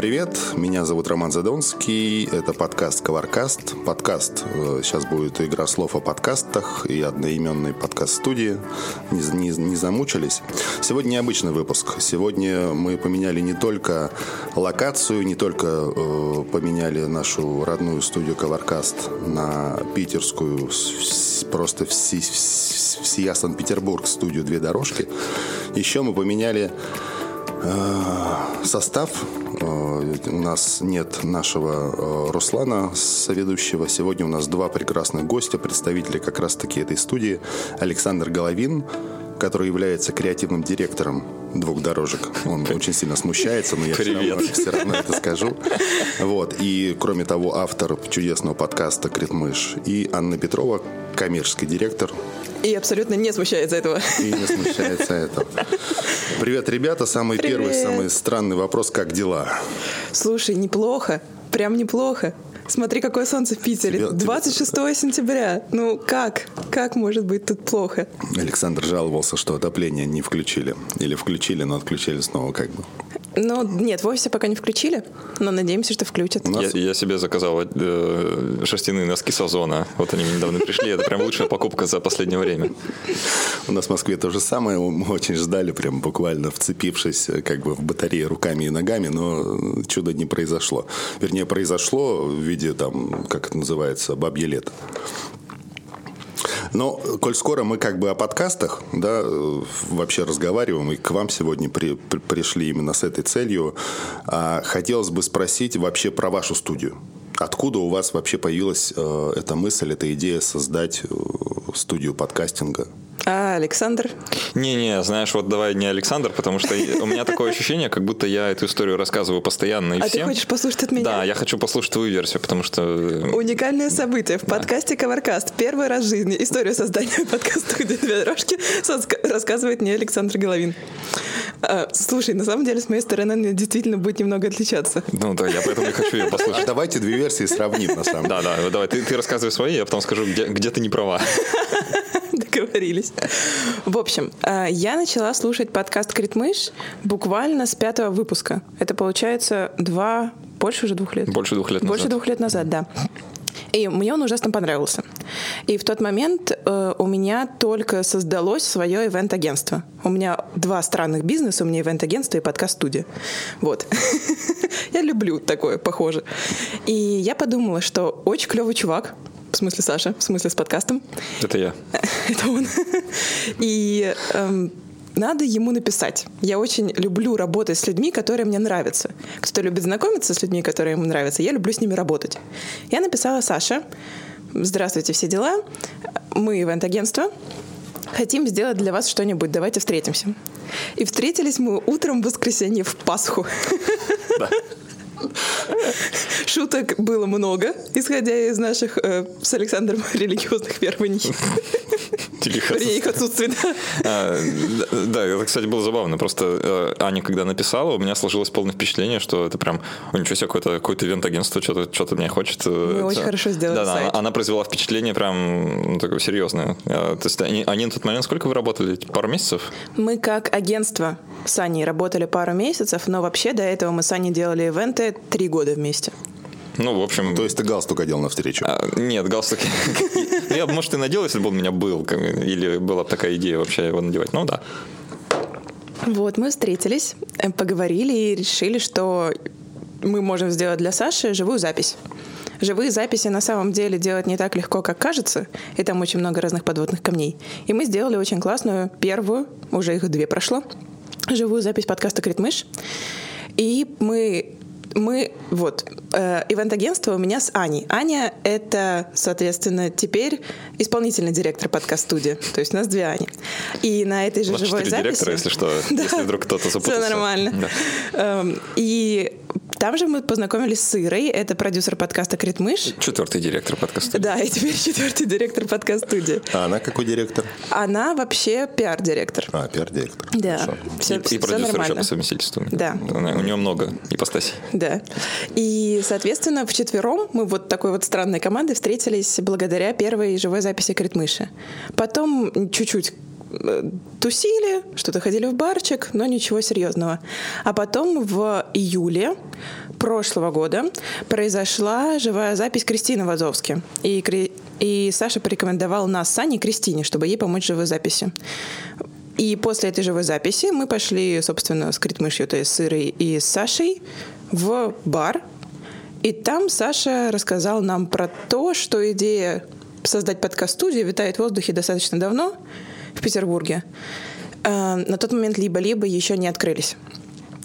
Привет, меня зовут Роман Задонский, это подкаст «Коваркаст». Подкаст, э, сейчас будет игра слов о подкастах и одноименной подкаст-студии, не, не, не замучились. Сегодня необычный выпуск, сегодня мы поменяли не только локацию, не только э, поменяли нашу родную студию «Коваркаст» на питерскую, просто всея Санкт-Петербург студию «Две дорожки», еще мы поменяли э, состав Э, у нас нет нашего э, Руслана, соведущего. Сегодня у нас два прекрасных гостя, представители как раз-таки этой студии. Александр Головин, который является креативным директором двух дорожек. Он очень сильно смущается, но я все равно, все равно это скажу. Вот. И, кроме того, автор чудесного подкаста «Критмыш». И Анна Петрова, коммерческий директор и абсолютно не смущается этого. И не смущается этого. Привет, ребята. Самый Привет. первый, самый странный вопрос. Как дела? Слушай, неплохо. Прям неплохо. Смотри, какое солнце в Питере. Тебе, 26 тебе... сентября. Ну как? Как может быть тут плохо? Александр жаловался, что отопление не включили. Или включили, но отключили снова как бы. Ну, нет, в офисе пока не включили, но надеемся, что включат. Я, я себе заказал э, шерстяные носки Сазона. Вот они мне недавно пришли. Это прям лучшая покупка за последнее время. У нас в Москве то же самое. Мы очень ждали, прям буквально вцепившись э, как бы в батарею руками и ногами, но чудо не произошло. Вернее, произошло в виде там, как это называется, бабье лето. Но, коль скоро мы как бы о подкастах, да, вообще разговариваем, и к вам сегодня при, при, пришли именно с этой целью, а, хотелось бы спросить вообще про вашу студию. Откуда у вас вообще появилась э, эта мысль, эта идея создать э, студию подкастинга? А, Александр? Не-не, знаешь, вот давай не Александр, потому что у меня такое ощущение, как будто я эту историю рассказываю постоянно и а всем. ты хочешь послушать от меня? Да, я хочу послушать твою версию, потому что... Э, Уникальное событие в да. подкасте Коваркаст. Первый раз в жизни историю создания подкаста «Где две дорожки» рассказывает мне Александр Головин. А, слушай, на самом деле, с моей стороны, она действительно будет немного отличаться. Ну да, я поэтому и хочу ее послушать. А давайте две версии сравним, на самом деле. Да, да, давай, ты, ты рассказывай свои, я потом скажу, где, где ты не права. Договорились. В общем, э, я начала слушать подкаст «Критмыш» буквально с пятого выпуска. Это получается два, больше уже двух лет. Больше двух лет назад. Больше двух лет назад, да. И мне он ужасно понравился. И в тот момент э, у меня только создалось свое ивент-агентство. У меня два странных бизнеса, у меня ивент-агентство и подкаст-студия. Вот. я люблю такое, похоже. И я подумала, что очень клевый чувак, смысле Саша, в смысле с подкастом. Это я. Это он. И эм, надо ему написать. Я очень люблю работать с людьми, которые мне нравятся. Кто-то любит знакомиться с людьми, которые ему нравятся. Я люблю с ними работать. Я написала Саше. Здравствуйте, все дела. Мы ивент-агентство. Хотим сделать для вас что-нибудь. Давайте встретимся. И встретились мы утром в воскресенье в Пасху. Да. Шуток было много, исходя из наших э, с Александром религиозных верований. Вернее, их отсутствие, да. А, да, это, кстати, было забавно. Просто э, Аня, когда написала, у меня сложилось полное впечатление, что это прям, о, ничего себе, какое-то какое ивент-агентство что-то что мне хочет. Э, Мы очень хорошо сделали Да, да, она произвела впечатление прям ну, такое серьезное. А, то есть они, они на тот момент сколько вы работали? Пару месяцев? Мы как агентство с Аней работали пару месяцев, но вообще до этого мы с Аней делали ивенты три года вместе. Ну, в общем... То есть ты галстук одел навстречу? А, нет, галстук... Я, может, и надел, если бы он у меня был. Или была бы такая идея вообще его надевать. Ну, да. Вот, мы встретились, э, поговорили и решили, что мы можем сделать для Саши живую запись. Живые записи на самом деле делать не так легко, как кажется, и там очень много разных подводных камней. И мы сделали очень классную первую, уже их две прошло, живую запись подкаста «Критмыш». И мы мы, вот, э, ивент-агентство у меня с Аней. Аня — это, соответственно, теперь исполнительный директор подкаст-студии. То есть у нас две Ани. И на этой же живой записи... директора, если что, если вдруг кто-то запутался. Все нормально. Эм, и там же мы познакомились с Ирой, это продюсер подкаста «Критмыш». Четвертый директор подкаста Да, и теперь четвертый директор подкаст-студии. А она какой директор? Она вообще пиар-директор. А, пиар-директор. Да. Все, и, все, и продюсер все еще по совместительству. Да. У нее много ипостасей. Да. И, соответственно, в четвером мы вот такой вот странной командой встретились благодаря первой живой записи «Критмыши». Потом чуть-чуть тусили, что-то ходили в барчик, но ничего серьезного. А потом в июле прошлого года произошла живая запись Кристины Вазовски. И, и Саша порекомендовал нас с Кристине, чтобы ей помочь в живой записи. И после этой живой записи мы пошли, собственно, с Критмышью, то есть с Ирой и с Сашей в бар. И там Саша рассказал нам про то, что идея создать подкаст-студию витает в воздухе достаточно давно в Петербурге. Э, На тот момент либо-либо еще не открылись.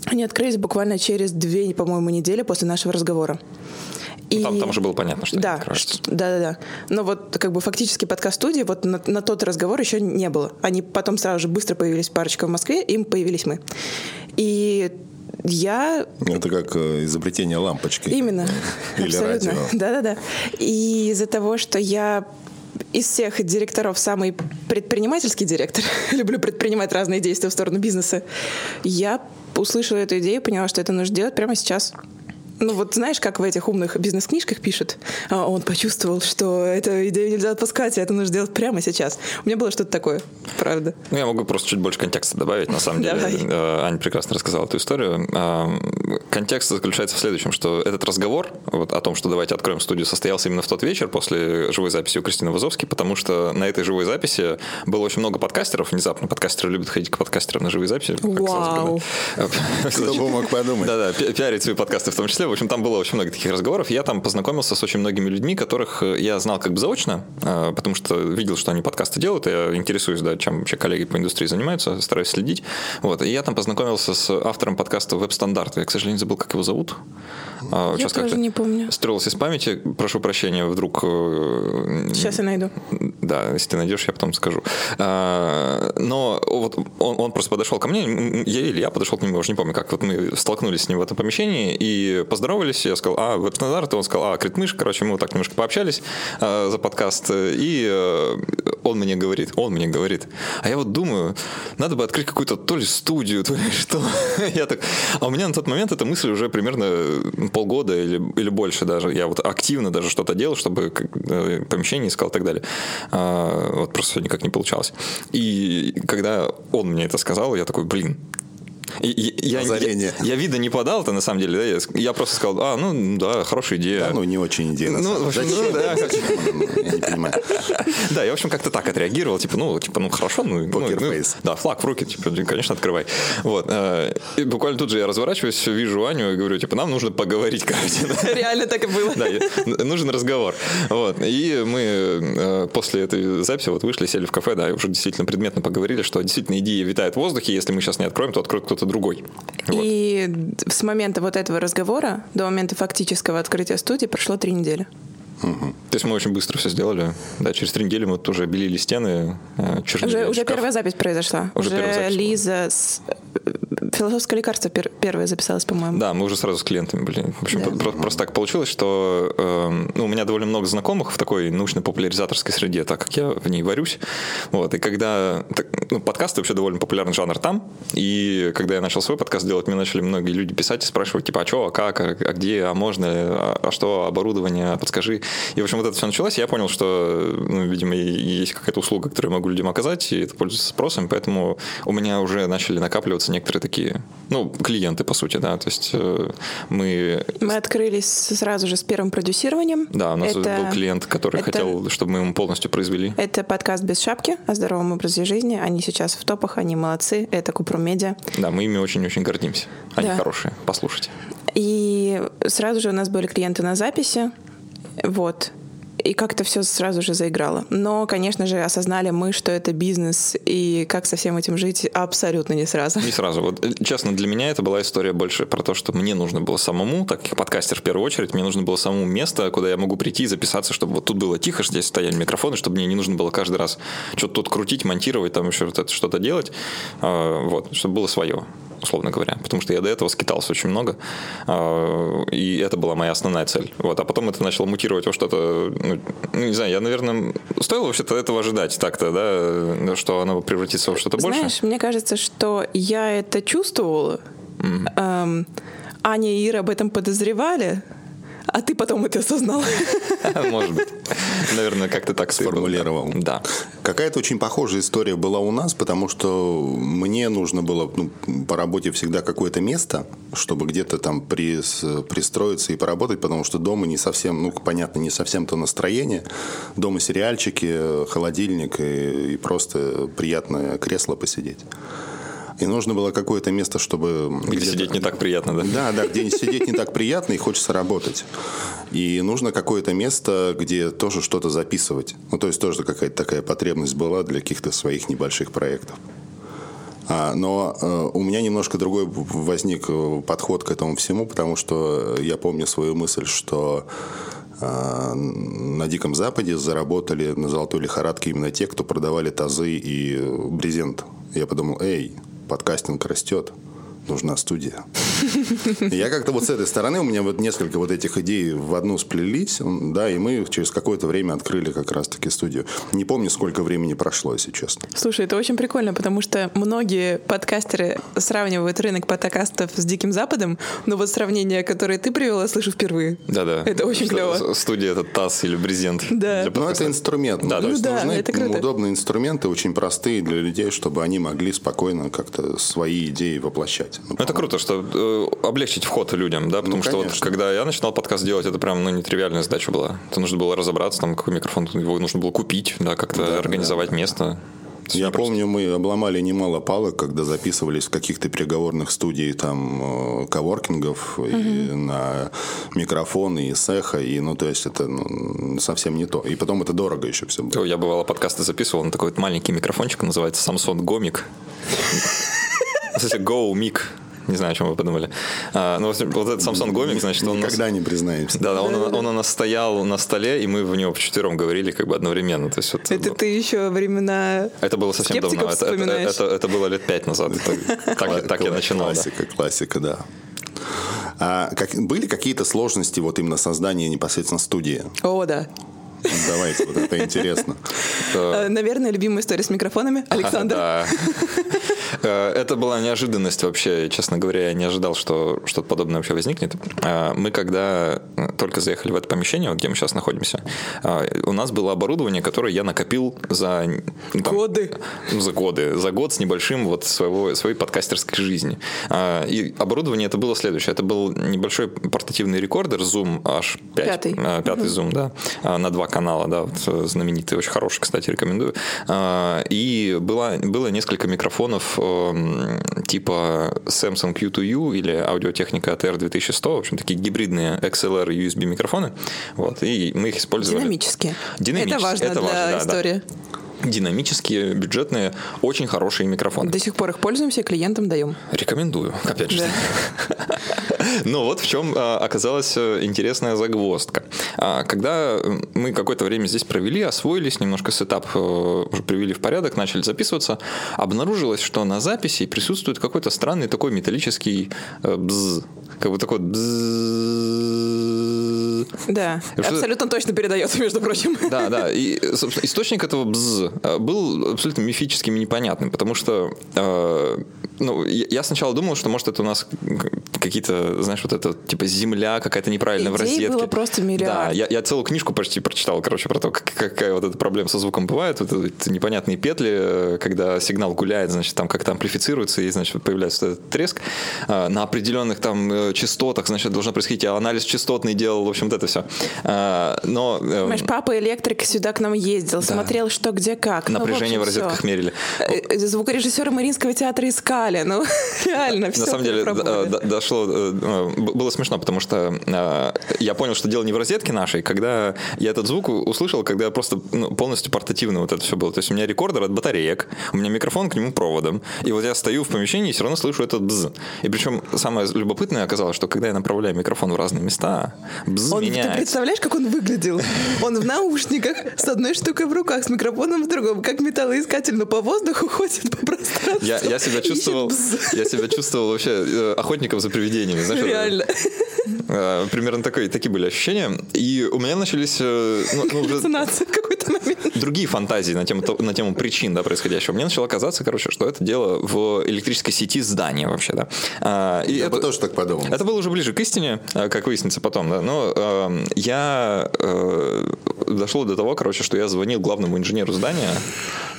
Они открылись буквально через две, по-моему, недели после нашего разговора. И... Ну, Там, там уже было понятно, что да, что- да, да, да. Но вот как бы фактически подкаст-студии вот на, на тот разговор еще не было. Они потом сразу же быстро появились парочка в Москве, им появились мы. И я Это как э, изобретение лампочки. Именно. Или Абсолютно. радио. Да-да-да. И из-за того, что я из всех директоров самый предпринимательский директор, люблю предпринимать разные действия в сторону бизнеса, я услышала эту идею, поняла, что это нужно делать прямо сейчас. Ну вот знаешь, как в этих умных бизнес-книжках пишут, а, он почувствовал, что эту идею нельзя отпускать, и это нужно делать прямо сейчас. У меня было что-то такое, правда. Ну, я могу просто чуть больше контекста добавить. На самом деле, Давай. э, Аня прекрасно рассказала эту историю. Контекст заключается в следующем, что этот разговор вот, о том, что давайте откроем студию, состоялся именно в тот вечер после живой записи у Кристины Вазовски, потому что на этой живой записи было очень много подкастеров. Внезапно подкастеры любят ходить к подкастерам на живые записи. как Вау. Кто бы мог подумать. Да-да, пи- пиарить свои подкасты в том числе. В общем, там было очень много таких разговоров. Я там познакомился с очень многими людьми, которых э, я знал как бы заочно, э, потому что видел, что они подкасты делают, я интересуюсь, да, чем вообще коллеги по индустрии занимаются, стараюсь следить. Вот. И я там познакомился с автором подкаста «Веб-стандарт». К сожалению, забыл, как его зовут. А, Я сейчас тоже не помню. Стёрлось из памяти. Прошу прощения, вдруг... э, Сейчас я найду. да, если ты найдешь, я потом скажу. А, Но вот он, он просто подошел ко мне, я или я подошел к нему, я уже не помню, как вот мы столкнулись с ним в этом помещении и поздоровались. Я сказал, а, веб-стандарт, он сказал, а, критмыш. Короче, мы вот так немножко пообщались а, за подкаст. И э, он мне говорит, он мне говорит, а я вот думаю, надо бы открыть какую-то то ли студию, то ли что. Я так, а у меня на тот момент эта мысль уже примерно полгода или, или больше даже. Я вот активно даже что-то делал, чтобы э, помещение искал и так далее. А, вот просто никак не получалось. И когда он мне это сказал, я такой, блин, я, Озарение. я, я вида не подал, это на самом деле, да, я, я просто сказал, а, ну да, хорошая идея. Да, ну не очень идея. на Ну, самом в общем, деле. ну, да. Она? Я не понимаю. Да, я, в общем, как-то так отреагировал, типа, ну, типа, ну, хорошо, ну, ну, ну, да, флаг в руки, типа, конечно, открывай. Вот. э, И буквально тут же я разворачиваюсь, вижу Аню и говорю, типа, нам нужно поговорить, короче. Реально так и было. Да, я- нужен разговор. Вот. И мы э, после этой записи вот вышли, сели в кафе, да, и уже действительно предметно поговорили, что действительно идея витает в воздухе, если мы сейчас не откроем, то откроет кто-то другой. Вот. И с момента вот этого разговора до момента фактического открытия студии прошло три недели. То есть мы очень быстро все сделали. Да, через три недели мы тоже белили стены, э, чернили Уже, уже первая запись произошла. Уже первая запись. Лиза с философское лекарство пер- первое записалась, по-моему. Да, мы уже сразу с клиентами были. В общем, Да. про- просто так получилось, что э, ну, у меня довольно много знакомых в такой научно-популяризаторской среде, так как я в ней варюсь. Вот, и когда... так, ну, подкасты вообще довольно популярный жанр там. И когда я начал свой подкаст делать, мне начали многие люди писать и спрашивать, типа, а что, а как, а, а где, а можно, а, а что, оборудование, а подскажи. И, в общем, вот это все началось, и я понял, что, ну, видимо, есть какая-то услуга, которую я могу людям оказать, и это пользуется спросом, поэтому у меня уже начали накапливаться некоторые такие, ну, клиенты, по сути, да, то есть э, мы... Мы открылись сразу же с первым продюсированием. Да, у нас Это- был клиент, который это- хотел, чтобы мы ему полностью произвели. Это подкаст «Без шапки» о здоровом образе жизни. Они сейчас в топах, они молодцы. Это Купру Медиа. Да, мы ими очень-очень гордимся. Они Да. хорошие, послушайте. И сразу же у нас были клиенты на записи. Вот. И как-то все сразу же заиграло. Но, конечно же, осознали мы, что это бизнес, и как со всем этим жить абсолютно не сразу. Не сразу. Вот, э, честно, для меня это была история больше про то, что мне нужно было самому, так как подкастер в первую очередь, мне нужно было самому место, куда я могу прийти и записаться, чтобы вот тут было тихо, здесь стояли микрофоны, чтобы мне не нужно было каждый раз что-то тут крутить, монтировать, там еще что-то делать. А, Вот, чтобы было свое условно говоря, потому что я до этого скитался очень много, а, и это была моя основная цель. Вот, а потом это начало мутировать во что-то, ну, ну, не знаю, я, наверное, стоило вообще-то этого ожидать так-то, да, что оно превратится во что-то больше. Знаешь, мне кажется, что я это чувствовала. Эм, Аня и Ира об этом подозревали, а ты потом это осознал. Может быть. Наверное, как-то так Сформулировал. Да. Какая-то очень похожая история была у нас, потому что мне нужно было ну, по работе всегда какое-то место, чтобы где-то там прис, пристроиться и поработать, потому что дома не совсем, ну, понятно, не совсем то настроение. Дома сериальчики, холодильник и, и просто приятное кресло посидеть. И нужно было какое-то место, чтобы... Где сидеть не так приятно, да? Да, да, где сидеть не так приятно и хочется работать. И нужно какое-то место, где тоже что-то записывать. Ну, то есть тоже какая-то такая потребность была для каких-то своих небольших проектов. А, но э, у меня немножко другой возник э, подход к этому всему, потому что я помню свою мысль, что э, на Диком Западе заработали на золотой лихорадке именно те, кто продавали тазы и брезент. Я подумал, эй, подкастинг растет, нужна студия. Я как-то вот с этой стороны, у меня вот несколько вот этих идей в одну сплелись, да, и мы через какое-то время открыли как раз-таки студию. Не помню, сколько времени прошло, если честно. Слушай, это очень прикольно, потому что многие подкастеры сравнивают рынок подкастов с Диким Западом, но вот сравнение, которое ты привела, слышу впервые. Да-да. Это очень клево. Студия — это таз или брезент. Да. Ну, это инструмент. Да, то есть ну, да, нужны это круто. удобные инструменты, очень простые для людей, чтобы они могли спокойно как-то свои идеи воплощать. Ну, Это круто, что э, облегчить вход людям, да, потому Ну, что вот когда я начинал подкаст делать, это прям, ну, нетривиальная задача была. Это нужно было разобраться, там, какой микрофон, его нужно было купить, да, как-то организовать место. Это Я просто. помню, мы обломали немало палок, когда записывались в каких-то переговорных студий там э, коворкингов и на микрофоны и с эхо, и ну то есть это ну, совсем не то. И потом это дорого еще все было. Я бывало подкасты записывал на такой вот маленький микрофончик, называется Samsung Gomik. Кстати, Go Mic. Не знаю, о чем вы подумали. А, ну, вот этот Samsung Gomik, значит, он... у нас- Никогда не признаемся. Да, да, он, он у нас стоял на столе, и мы в него вчетвером говорили как бы одновременно. То есть вот, Это ты еще времена это было совсем давно. Это, это, это- это было лет пять назад. Это- так, так я начинал. да. Классика, классика, да. А как, были какие-то сложности вот именно создания непосредственно студии? О, да. Давайте, вот это интересно. Э, Наверное, любимая история с микрофонами. Александр. Э, Это была неожиданность вообще, честно говоря, я не ожидал, что что-то подобное вообще возникнет. Э, Мы когда только заехали в это помещение, вот где мы сейчас находимся, у нас было оборудование, которое я накопил за... там, Годы. за годы, за год с небольшим вот своего, своей подкастерской жизни. И оборудование это было следующее. Это был небольшой портативный рекордер Zoom H5. Пятый. Пятый Zoom, да. На два канала, да. вот, э, знаменитый, очень хороший, кстати, рекомендую. А, И было, было несколько микрофонов эм, типа Samsung Q2U или аудиотехника ATR 2100. В общем, такие гибридные XLR и USB микрофоны. Вот. И мы их использовали. Динамические. Динамические, Это важно это для важно, да, да. истории. Динамические, бюджетные, очень хорошие микрофоны. До сих пор их пользуемся, клиентам даем. Рекомендую, опять же. Да. Но вот в чем а, оказалась э, интересная загвоздка. А, Когда э, мы какое-то время здесь провели, освоились, немножко сетап э, уже привели в порядок, начали записываться, обнаружилось, что на записи присутствует какой-то странный такой металлический бз, как бы такой бз. Да, Что- абсолютно точно передается, между прочим. Да, да. И, собственно, источник этого бз был абсолютно мифическим и непонятным, потому что э, ну, я сначала думал, что, может, это у нас какие-то, знаешь, вот это, типа, земля какая-то неправильная в Идей розетке. было просто миллиард. Да, я, я целую книжку почти прочитал, короче, про то, как- какая вот эта проблема со звуком бывает, вот эти непонятные петли, э, когда сигнал гуляет, значит, там как-то амплифицируется, и, значит, появляется этот треск. А, На определенных там э, частотах, значит, должно происходить, а анализ частотный делал, в общем, вот это все. Но... э, Понимаешь, папа электрик сюда к нам ездил, смотрел, что где как. Ну, Напряжение в, общем, розетках всё. мерили. Э, Звукорежиссеры Мариинского театра искали. Ну, реально, все На самом деле дошло, э, э, было смешно, потому что э, я понял, что дело не в розетке нашей, когда я этот звук услышал, когда просто ну, полностью портативно вот это все было. То есть у меня рекордер от батареек, у меня микрофон к нему проводом, и вот я стою в помещении и все равно слышу этот бз. И причем самое любопытное оказалось, что когда я направляю микрофон в разные места, бз Он, ты меняется. представляешь, как он выглядел? Он в наушниках, с одной штукой в руках, с микрофоном в другом, как металлоискатель, но по воздуху ходит по пространству. Я, я себя чувствовал, я себя чувствовал вообще э, охотником за привидениями. Знаешь, Реально. Э, Примерно такой, такие были ощущения. И у меня начались э, ну, ну, уже какой-то момент. другие фантазии на тему, на тему причин да, происходящего. Мне начало казаться, короче, что это дело в электрической сети здания вообще, да. А, и Я это- бы тоже так подумал. это было уже ближе к истине, э, как выяснится потом, да. Но э, я э, дошел до того, короче, что я звонил главному инженеру здания,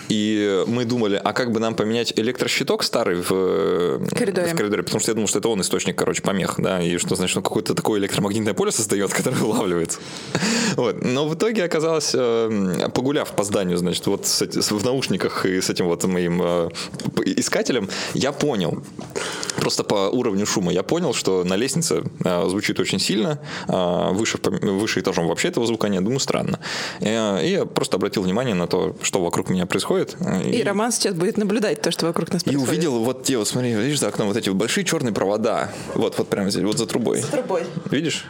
и мы думали, а как бы нам поменять электрощиток старый в э, Коридоре. в коридоре, потому что я думал, что это он источник, короче, помех, да, и что значит, он какое-то такое электромагнитное поле создает, которое улавливается. Вот. Но в итоге оказалось, э, погуляв по зданию, значит, вот с в наушниках и с этим вот моим э, искателем, я понял, просто по уровню шума я понял, что на лестнице э, звучит очень сильно, э, выше, в выше этажом вообще этого звука нет, думаю, странно. И, э, и я просто обратил внимание на то, что вокруг меня происходит. Э, И Роман сейчас будет наблюдать то, что вокруг нас и происходит. увидел вот те, вот смотри, видишь за окном вот эти вот большие черные провода. Вот, вот прямо здесь, вот за трубой. трубой. Видишь?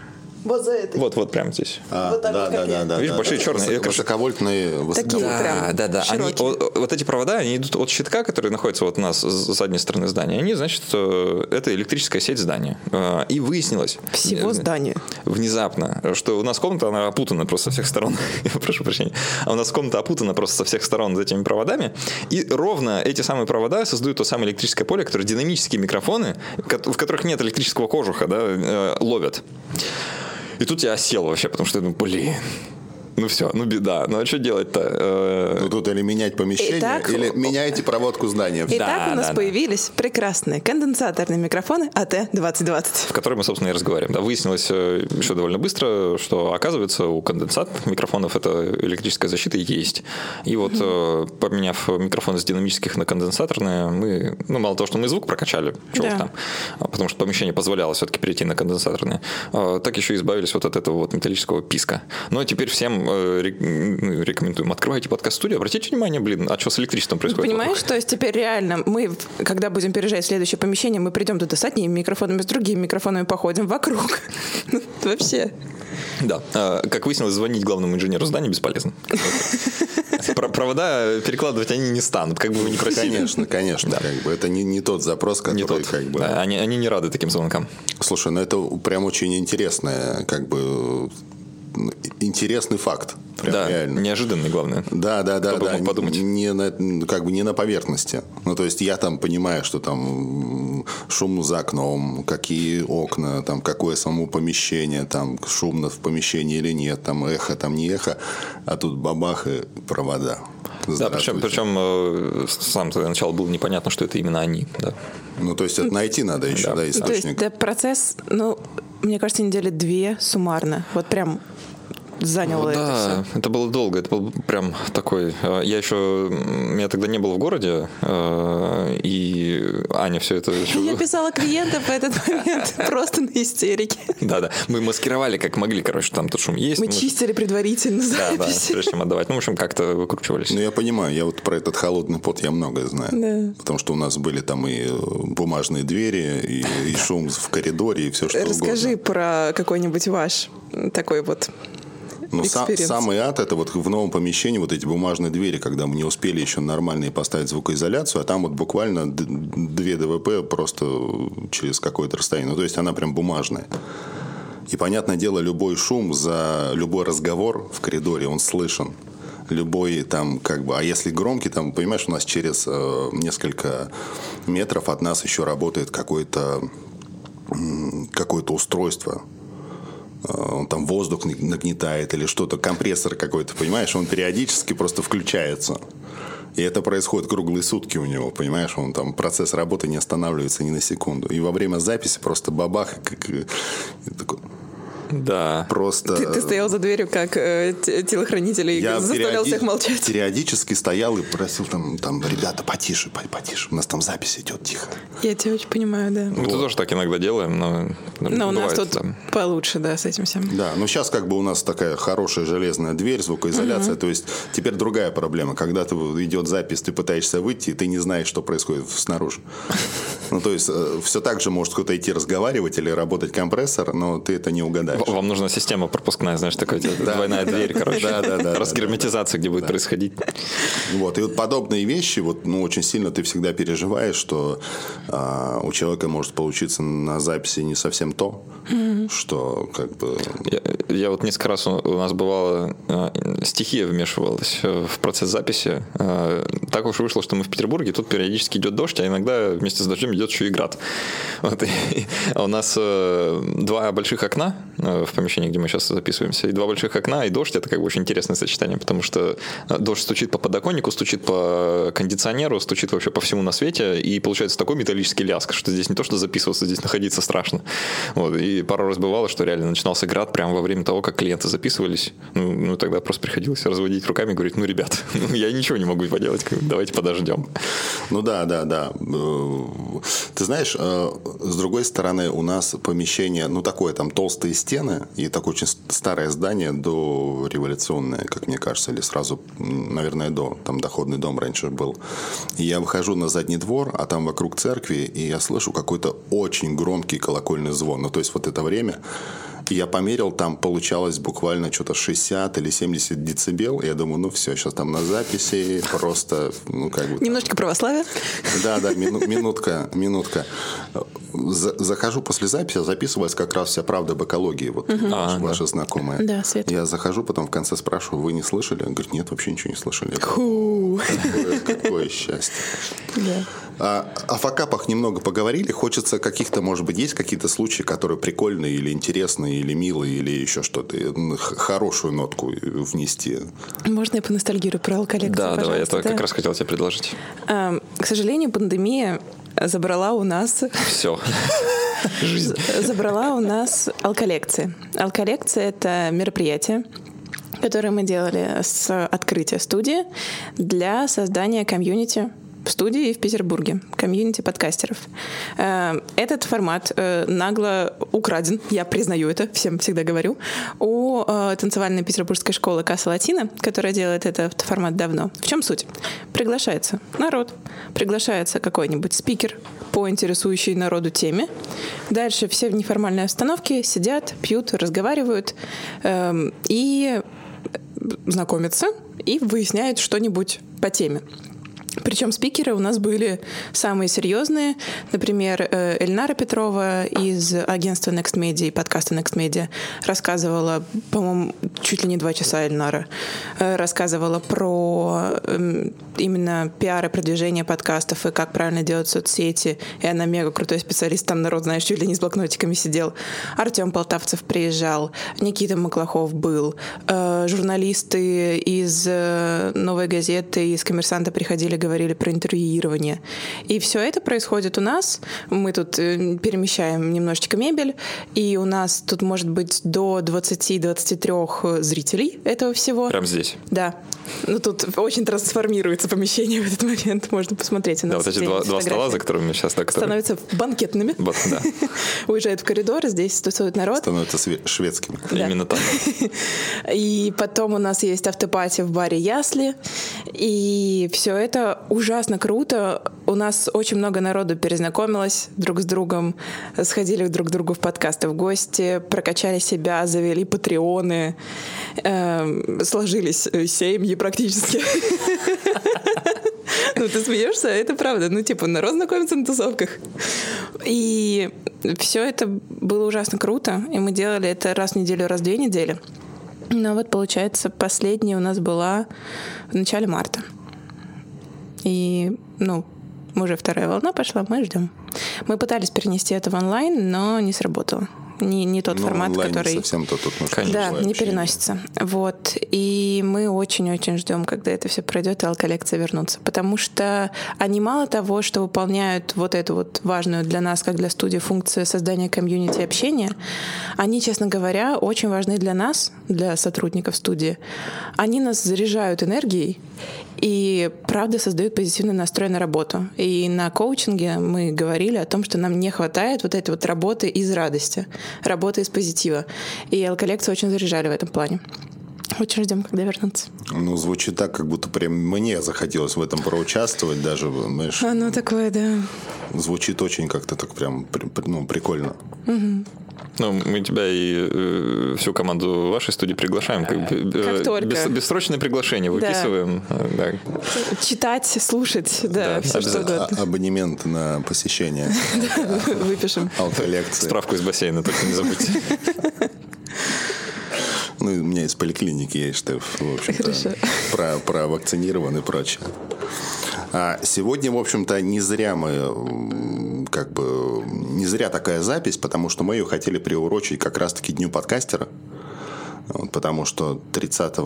Вот за этой. Вот, вот прямо здесь. А, Вот так да, вот, да, да, да, Видишь, да, большие да. черные, Высоковольтные, Такие. Да, прям да, да. Они, широкие. вот, вот эти провода, они идут от щитка, который находится вот у нас с задней стороны здания. Они, значит, э, это электрическая сеть здания. Э, И выяснилось... Всего э, здания. Внезапно, что у нас комната, она опутана просто со всех сторон. Я прошу прощения. А у нас комната опутана просто со всех сторон этими проводами. И ровно эти самые провода создают то самое электрическое поле, которое динамические микрофоны, в которых нет электрического кожуха, да, ловят. И тут я осел вообще, потому что я думаю, блин, ну все, ну беда. Ну а что делать-то? Э, Ну тут или менять помещение, Итак, или меняете проводку здания. Итак, Да, у нас да, да. появились прекрасные конденсаторные микрофоны АТ-2020. в которой мы, собственно, и разговариваем. Да, выяснилось э, еще довольно быстро, что, оказывается, у конденсатных микрофонов эта электрическая защита есть. И вот, э, поменяв микрофоны с динамических на конденсаторные, мы, ну, мало того, что мы звук прокачали, чего Да. там, а, потому что помещение позволяло все-таки перейти на конденсаторные, а, так еще избавились вот от этого вот металлического писка. Ну, а теперь всем рекомендуем, открывайте подкаст-студию, обратите внимание, блин, а что с электричеством происходит? Понимаешь, вокруг? то есть теперь реально мы, когда будем переезжать в следующее помещение, мы придем туда с одними микрофонами, с другими микрофонами, походим вокруг. Ну, Вообще. Да. А, Как выяснилось, звонить главному инженеру здания бесполезно. Про- Провода перекладывать они не станут, как бы вы ни просили. Конечно, конечно, как бы это не, не тот запрос, который Не тот. как бы. Да, они, они не рады таким звонкам. Слушай, ну это прям очень интересное, как бы ну, интересный факт. Прям да, реально. неожиданный, главное. Да, да, да, Кто бы да. подумать. Не на, как бы не на поверхности. Ну, то есть я там понимаю, что там шум за окном, какие окна, там какое само помещение, там шумно в помещении или нет, там эхо, там не эхо, а тут бабах и провода. Да, причем, причем э, с самого начала было непонятно, что это именно они. Да. Ну, то есть это найти надо еще, да, То есть источник. да, процесс, ну, мне кажется, недели две суммарно. Вот прям заняло это да, все. это было долго, это был прям такой. э, Я еще, м, я тогда не был в городе, э, и Аня все это еще Я писала клиентам в этот момент просто на истерике. Да, да. Мы маскировали как могли, короче, там тут шум есть. Мы ну, чистили предварительно Да, да, записи. прежде чем отдавать. Ну, в общем, как-то выкручивались. Ну, я понимаю, я вот про этот холодный пот я многое знаю. Да. Потому что у нас были там и э, бумажные двери, и, и шум в коридоре, и все что Расскажи угодно. про какой-нибудь ваш такой вот Но са- experience. самый ад это вот в новом помещении вот эти бумажные двери, когда мы не успели еще нормальные поставить звукоизоляцию, а там вот буквально две ДВП просто через какое-то расстояние. Ну, то есть она прям бумажная. И, понятное дело, любой шум за любой разговор в коридоре, он слышен. Любой там, как бы, а если громкий, там, понимаешь, у нас через э, несколько метров от нас еще работает какое-то м, какое-то устройство, Э, он там воздух нагнетает или что-то, компрессор какой-то, понимаешь, он периодически просто включается. И это происходит круглые сутки у него, понимаешь, он там процесс работы не останавливается ни на секунду. И во время записи просто бабах, как, э, и такой, Да. просто... Ты, ты стоял за дверью как э, те- телохранитель и Я заставлял периоди- всех молчать. периодически стоял и просил там, там, ребята, потише, по- потише, у нас там запись идет тихо. Я тебя очень понимаю, да. Мы тоже так иногда делаем, но... Но у нас тут да. получше, да, с этим всем. Да, но сейчас как бы у нас такая хорошая железная дверь, звукоизоляция. То есть теперь другая проблема. Когда ты идет запись, ты пытаешься выйти, и ты не знаешь, что происходит снаружи. Ну, то есть все так же может кто-то идти разговаривать или работать компрессор, но ты это не угадаешь. Вам нужна система пропускная, знаешь, такая двойная дверь, короче. Да, да, да. Разгерметизация, где будет происходить. Вот, и вот подобные вещи, вот, ну, очень сильно ты всегда переживаешь, что а, у человека может получиться на записи не совсем то, что как бы... Я, вот несколько раз у, нас бывало, э, стихия вмешивалась в процесс записи. Э, так уж вышло, что мы в Петербурге, тут периодически идет дождь, а иногда вместе с дождем идет еще и град. Вот, и, а у нас э, два больших окна в помещении, где мы сейчас записываемся, и два больших окна, и дождь, это как бы очень интересное сочетание, потому что э, дождь стучит по подоконнику, стучит по кондиционеру, стучит вообще по всему на свете, и получается такой металлический ляск, что здесь не то, что записываться, здесь находиться страшно. Вот, и пару раз бывало, что реально начинался град прямо во время того, как клиенты записывались. Ну, ну тогда просто приходилось разводить руками и говорить, ну, ребят, ну, я ничего не могу поделать, давайте подождем. Ну да, да, да. Э, ты знаешь, э, с другой стороны, у нас помещение, ну, такое, там толстые стены и такое очень старое здание до революционное, как мне кажется, или сразу, наверное, до, там доходный дом раньше был. И я выхожу на задний двор, а там вокруг церкви, и я слышу какой-то очень громкий колокольный звон. Ну, то есть вот это время, я померил, там получалось буквально что-то 60 или 70 децибел. Я думаю, ну все, сейчас там на записи просто, ну как бы... Немножечко православия. Да, да, мину, минутка, минутка. За, захожу после записи, записывалась как раз вся правда об экологии, вот угу. ваша, ваша знакомая. Да, Свет. Я захожу, потом в конце спрашиваю, вы не слышали? Он говорит, нет, вообще ничего не слышали. Какое счастье. Да. А, о факапах немного поговорили. Хочется каких-то, может быть, есть какие-то случаи, которые прикольные или интересные, или милые, или еще что-то, хорошую нотку внести. Можно я поностальгирую про алкоголекцию, Да, давай, я да? как раз хотел тебе предложить. А, к сожалению, пандемия забрала у нас... Все. Жизнь. Забрала у нас алколекции. Алколекция — это мероприятие, которое мы делали с открытия студии для создания комьюнити в студии в Петербурге, комьюнити подкастеров. Э, этот формат э, нагло украден, я признаю это, всем всегда говорю, у э, танцевальной петербургской школы Касса Латина, которая делает этот формат давно. В чем суть? Приглашается народ, приглашается какой-нибудь спикер по интересующей народу теме. Дальше все в неформальной обстановке сидят, пьют, разговаривают эм, и знакомятся и выясняют что-нибудь по теме. Причем спикеры у нас были самые серьезные. Например, э, Эльнара Петрова из агентства Next Media и подкаста Next Media рассказывала, по-моему, чуть ли не два часа Эльнара, э, рассказывала про эм, именно пиар и продвижение подкастов и как правильно делать соцсети. И она мега крутой специалист, там народ, знаешь, чуть ли не с блокнотиками сидел. Артем Полтавцев приезжал, Никита Маклахов был, э, журналисты из «Новой газеты», из «Коммерсанта» приходили, говорили про интервьюирование. И все это происходит у нас. Мы тут э, перемещаем немножечко мебель, и у нас тут может быть до 20-23 зрителей этого всего. Прям здесь? Да. Ну, тут очень трансформируется помещение в этот момент. Можно посмотреть. У нас да, вот эти два, два стола, за которыми сейчас... Да, которые... Становятся банкетными. Вот, да. Уезжают в коридор, здесь тусует народ. Становятся шведскими. Да. Именно так. И потом у нас есть автопати в баре Ясли. И все это ужасно круто. У нас очень много народу перезнакомилось друг с другом, сходили друг к другу в подкасты в гости, прокачали себя, завели патреоны, э, сложились семьи практически. Ну, ты смеешься, это правда. Ну, типа, народ знакомится на тусовках. И все это было ужасно круто. И мы делали это раз в неделю, раз в две недели. Но вот, получается, последняя у нас была в начале марта. И, ну, уже вторая волна пошла, мы ждем. Мы пытались перенести это в онлайн, но не сработало не, не тот ну, формат, который... Не совсем то тут нужно. Да, не переносится. Вот. И мы очень-очень ждем, когда это все пройдет, и алколекция вернутся. Потому что они мало того, что выполняют вот эту вот важную для нас, как для студии, функцию создания комьюнити общения, они, честно говоря, очень важны для нас, для сотрудников студии. Они нас заряжают энергией, и правда создают позитивный настрой на работу. И на коучинге мы говорили о том, что нам не хватает вот этой вот работы из радости, работы из позитива. И алколекцию очень заряжали в этом плане. Очень ждем, когда вернутся. Ну, звучит так, как будто прям мне захотелось в этом проучаствовать даже, знаешь. Оно такое, да. Звучит очень как-то так прям ну, прикольно. Угу. Ну, мы тебя и э, всю команду вашей студии приглашаем. Как, бы, э, Как только. бес- бессрочное приглашение выписываем. Э, да. Читать, слушать, да, Да, все что угодно. А- Абонемент на посещение Выпишем. аутолекции. Справку из бассейна только не забудьте. Ну, у меня из поликлиники есть, что, в общем-то, про, про вакцинирован и прочее. А сегодня, в общем-то, не зря мы, как бы, не зря такая запись, потому что мы ее хотели приурочить как раз-таки Дню подкастера. Вот, потому что 30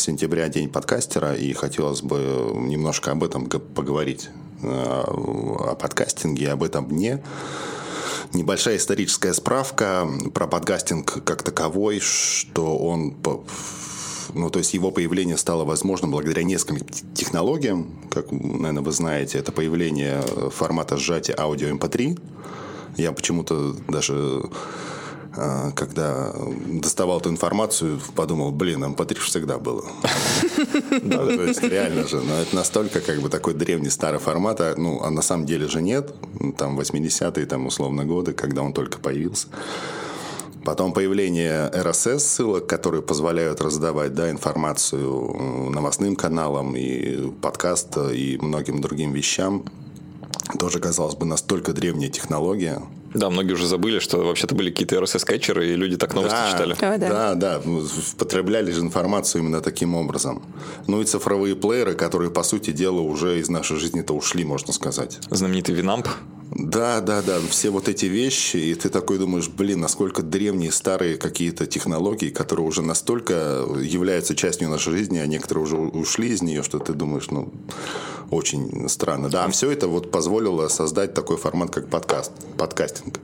сентября день подкастера, и хотелось бы немножко об этом поговорить, э, о подкастинге, об этом дне. Небольшая историческая справка про подкастинг как таковой, что он, ну, то есть его появление стало возможным благодаря нескольким технологиям. Как, наверное, вы знаете, это появление формата сжатия аудио MP3. Я почему-то даже а, когда доставал эту информацию, подумал, блин, MP3 ж всегда было. Да, то есть реально же, но это настолько как бы такой древний старый формат, а, ну, а на самом деле же нет, там 80-е, там условно годы, когда он только появился. Потом появление RSS ссылок, которые позволяют раздавать да, информацию э, новостным каналам и подкаст и многим другим вещам. Тоже, казалось бы, настолько древняя технология. Да, многие уже забыли, что вообще-то были какие-то RSS-кетчеры, и люди так новости да, читали. О, да. да, да, потребляли же информацию именно таким образом. Ну и цифровые плееры, которые, по сути дела, уже из нашей жизни-то ушли, можно сказать. Знаменитый Винамп. Да, да, да, все вот эти вещи, и ты такой думаешь, блин, насколько древние, старые какие-то технологии, которые уже настолько являются частью нашей жизни, а некоторые уже ушли из нее, что ты думаешь, ну, очень странно. Да, все это вот позволило создать такой формат, как подкаст, подкастинг.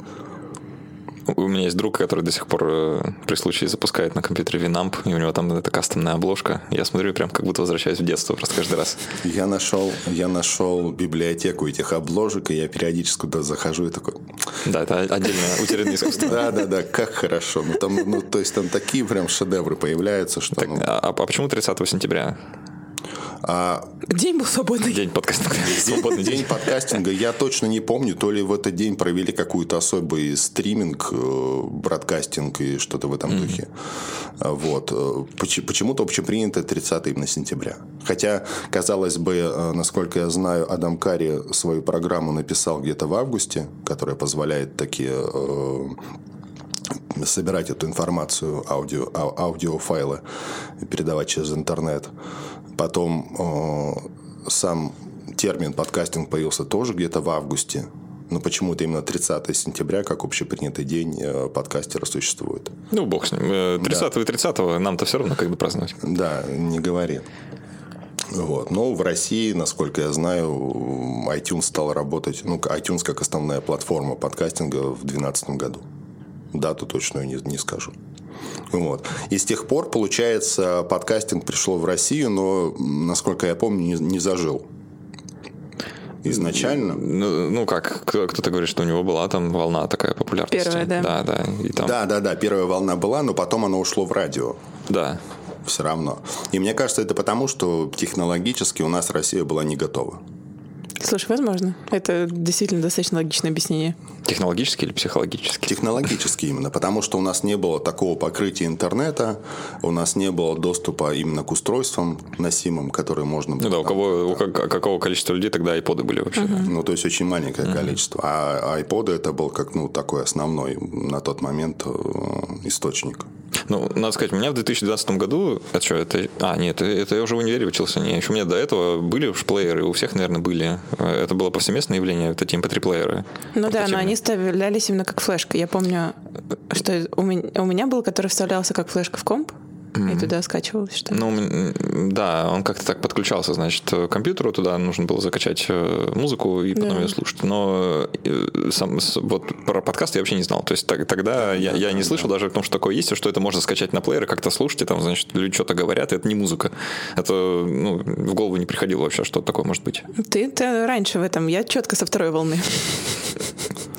У меня есть друг, который до сих пор э, при случае запускает на компьютере Винамп, и у него там эта кастомная обложка. Я смотрю, прям как будто возвращаюсь в детство просто каждый раз. Я нашел, я нашел библиотеку этих обложек, и я периодически туда захожу и такой, Да, это отдельное утерянное искусство. да, да, да, как хорошо. Ну, там, ну, то есть там такие прям шедевры появляются, что, ну, а, а почему 30 сентября? А День был свободный. День подкастинга. Свободный День день. подкастинга, я точно не помню, то ли в этот день провели какую-то особый стриминг, э, бродкастинг и что-то в этом духе. А, Вот. Э, поч- Почему-то общепринято 30 именно сентября. Хотя, казалось бы, э, насколько я знаю, Адам Карри свою программу написал где-то в августе, которая позволяет такие собирать эту информацию, аудио, ау- аудиофайлы, передавать через интернет. Потом э, сам термин подкастинг появился тоже где-то в августе. Но почему-то именно 30 сентября, как общепринятый день, э, подкастера существует. Ну, бог с ним. 30 и 30 нам-то все равно когда праздновать. Да, не говори. Вот. Но в России, насколько я знаю, iTunes стал работать, ну, iTunes как основная платформа подкастинга в 2012 году. Дату точную не, не скажу. Вот. И с тех пор, получается, подкастинг пришел в Россию, но, насколько я помню, не, не зажил. Изначально. Ну, ну как, кто- кто-то говорит, что у него была там волна такая популярности. Первая, да. Да, да. И там, Да, да, да, первая волна была, но потом она ушло в радио. да. Все равно. И мне кажется, это потому, что технологически у нас Россия была не готова. Слушай, возможно. Это действительно достаточно логичное объяснение. Технологически или психологически? Технологически именно, потому что у нас не было такого покрытия интернета, у нас не было доступа именно к устройствам носимым, которые можно было... Ну да, у кого, у ка- какого количества людей тогда айподы были вообще? да? Ну, то есть очень маленькое количество. А iPod это был как, ну, такой основной на тот момент э, источник. Ну, надо сказать, у меня в 2012 году... Это что, это... А, нет, это я уже в универе учился. Не, еще у меня до этого были уж плееры, у всех, наверное, были. Это было повсеместное явление, вот эти MP3-плееры. Ну да, но они вставлялись именно как флешка. Я помню, что у меня, у меня был, который вставлялся как флешка в комп, и туда скачивалось что Ну, м, да, он как-то так подключался, значит, к компьютеру, туда нужно было закачать э, музыку и потом Да. ее слушать. Но э, сам, вот про подкаст я вообще не знал. То есть так- тогда я, я не слышал даже о том, что такое есть, и что это можно скачать на плеер и как-то слушать, и там, значит, люди что-то говорят, и это не музыка. Это, ну, в голову не приходило вообще, что такое может быть. Ты, ты раньше в этом, я четко со второй волны.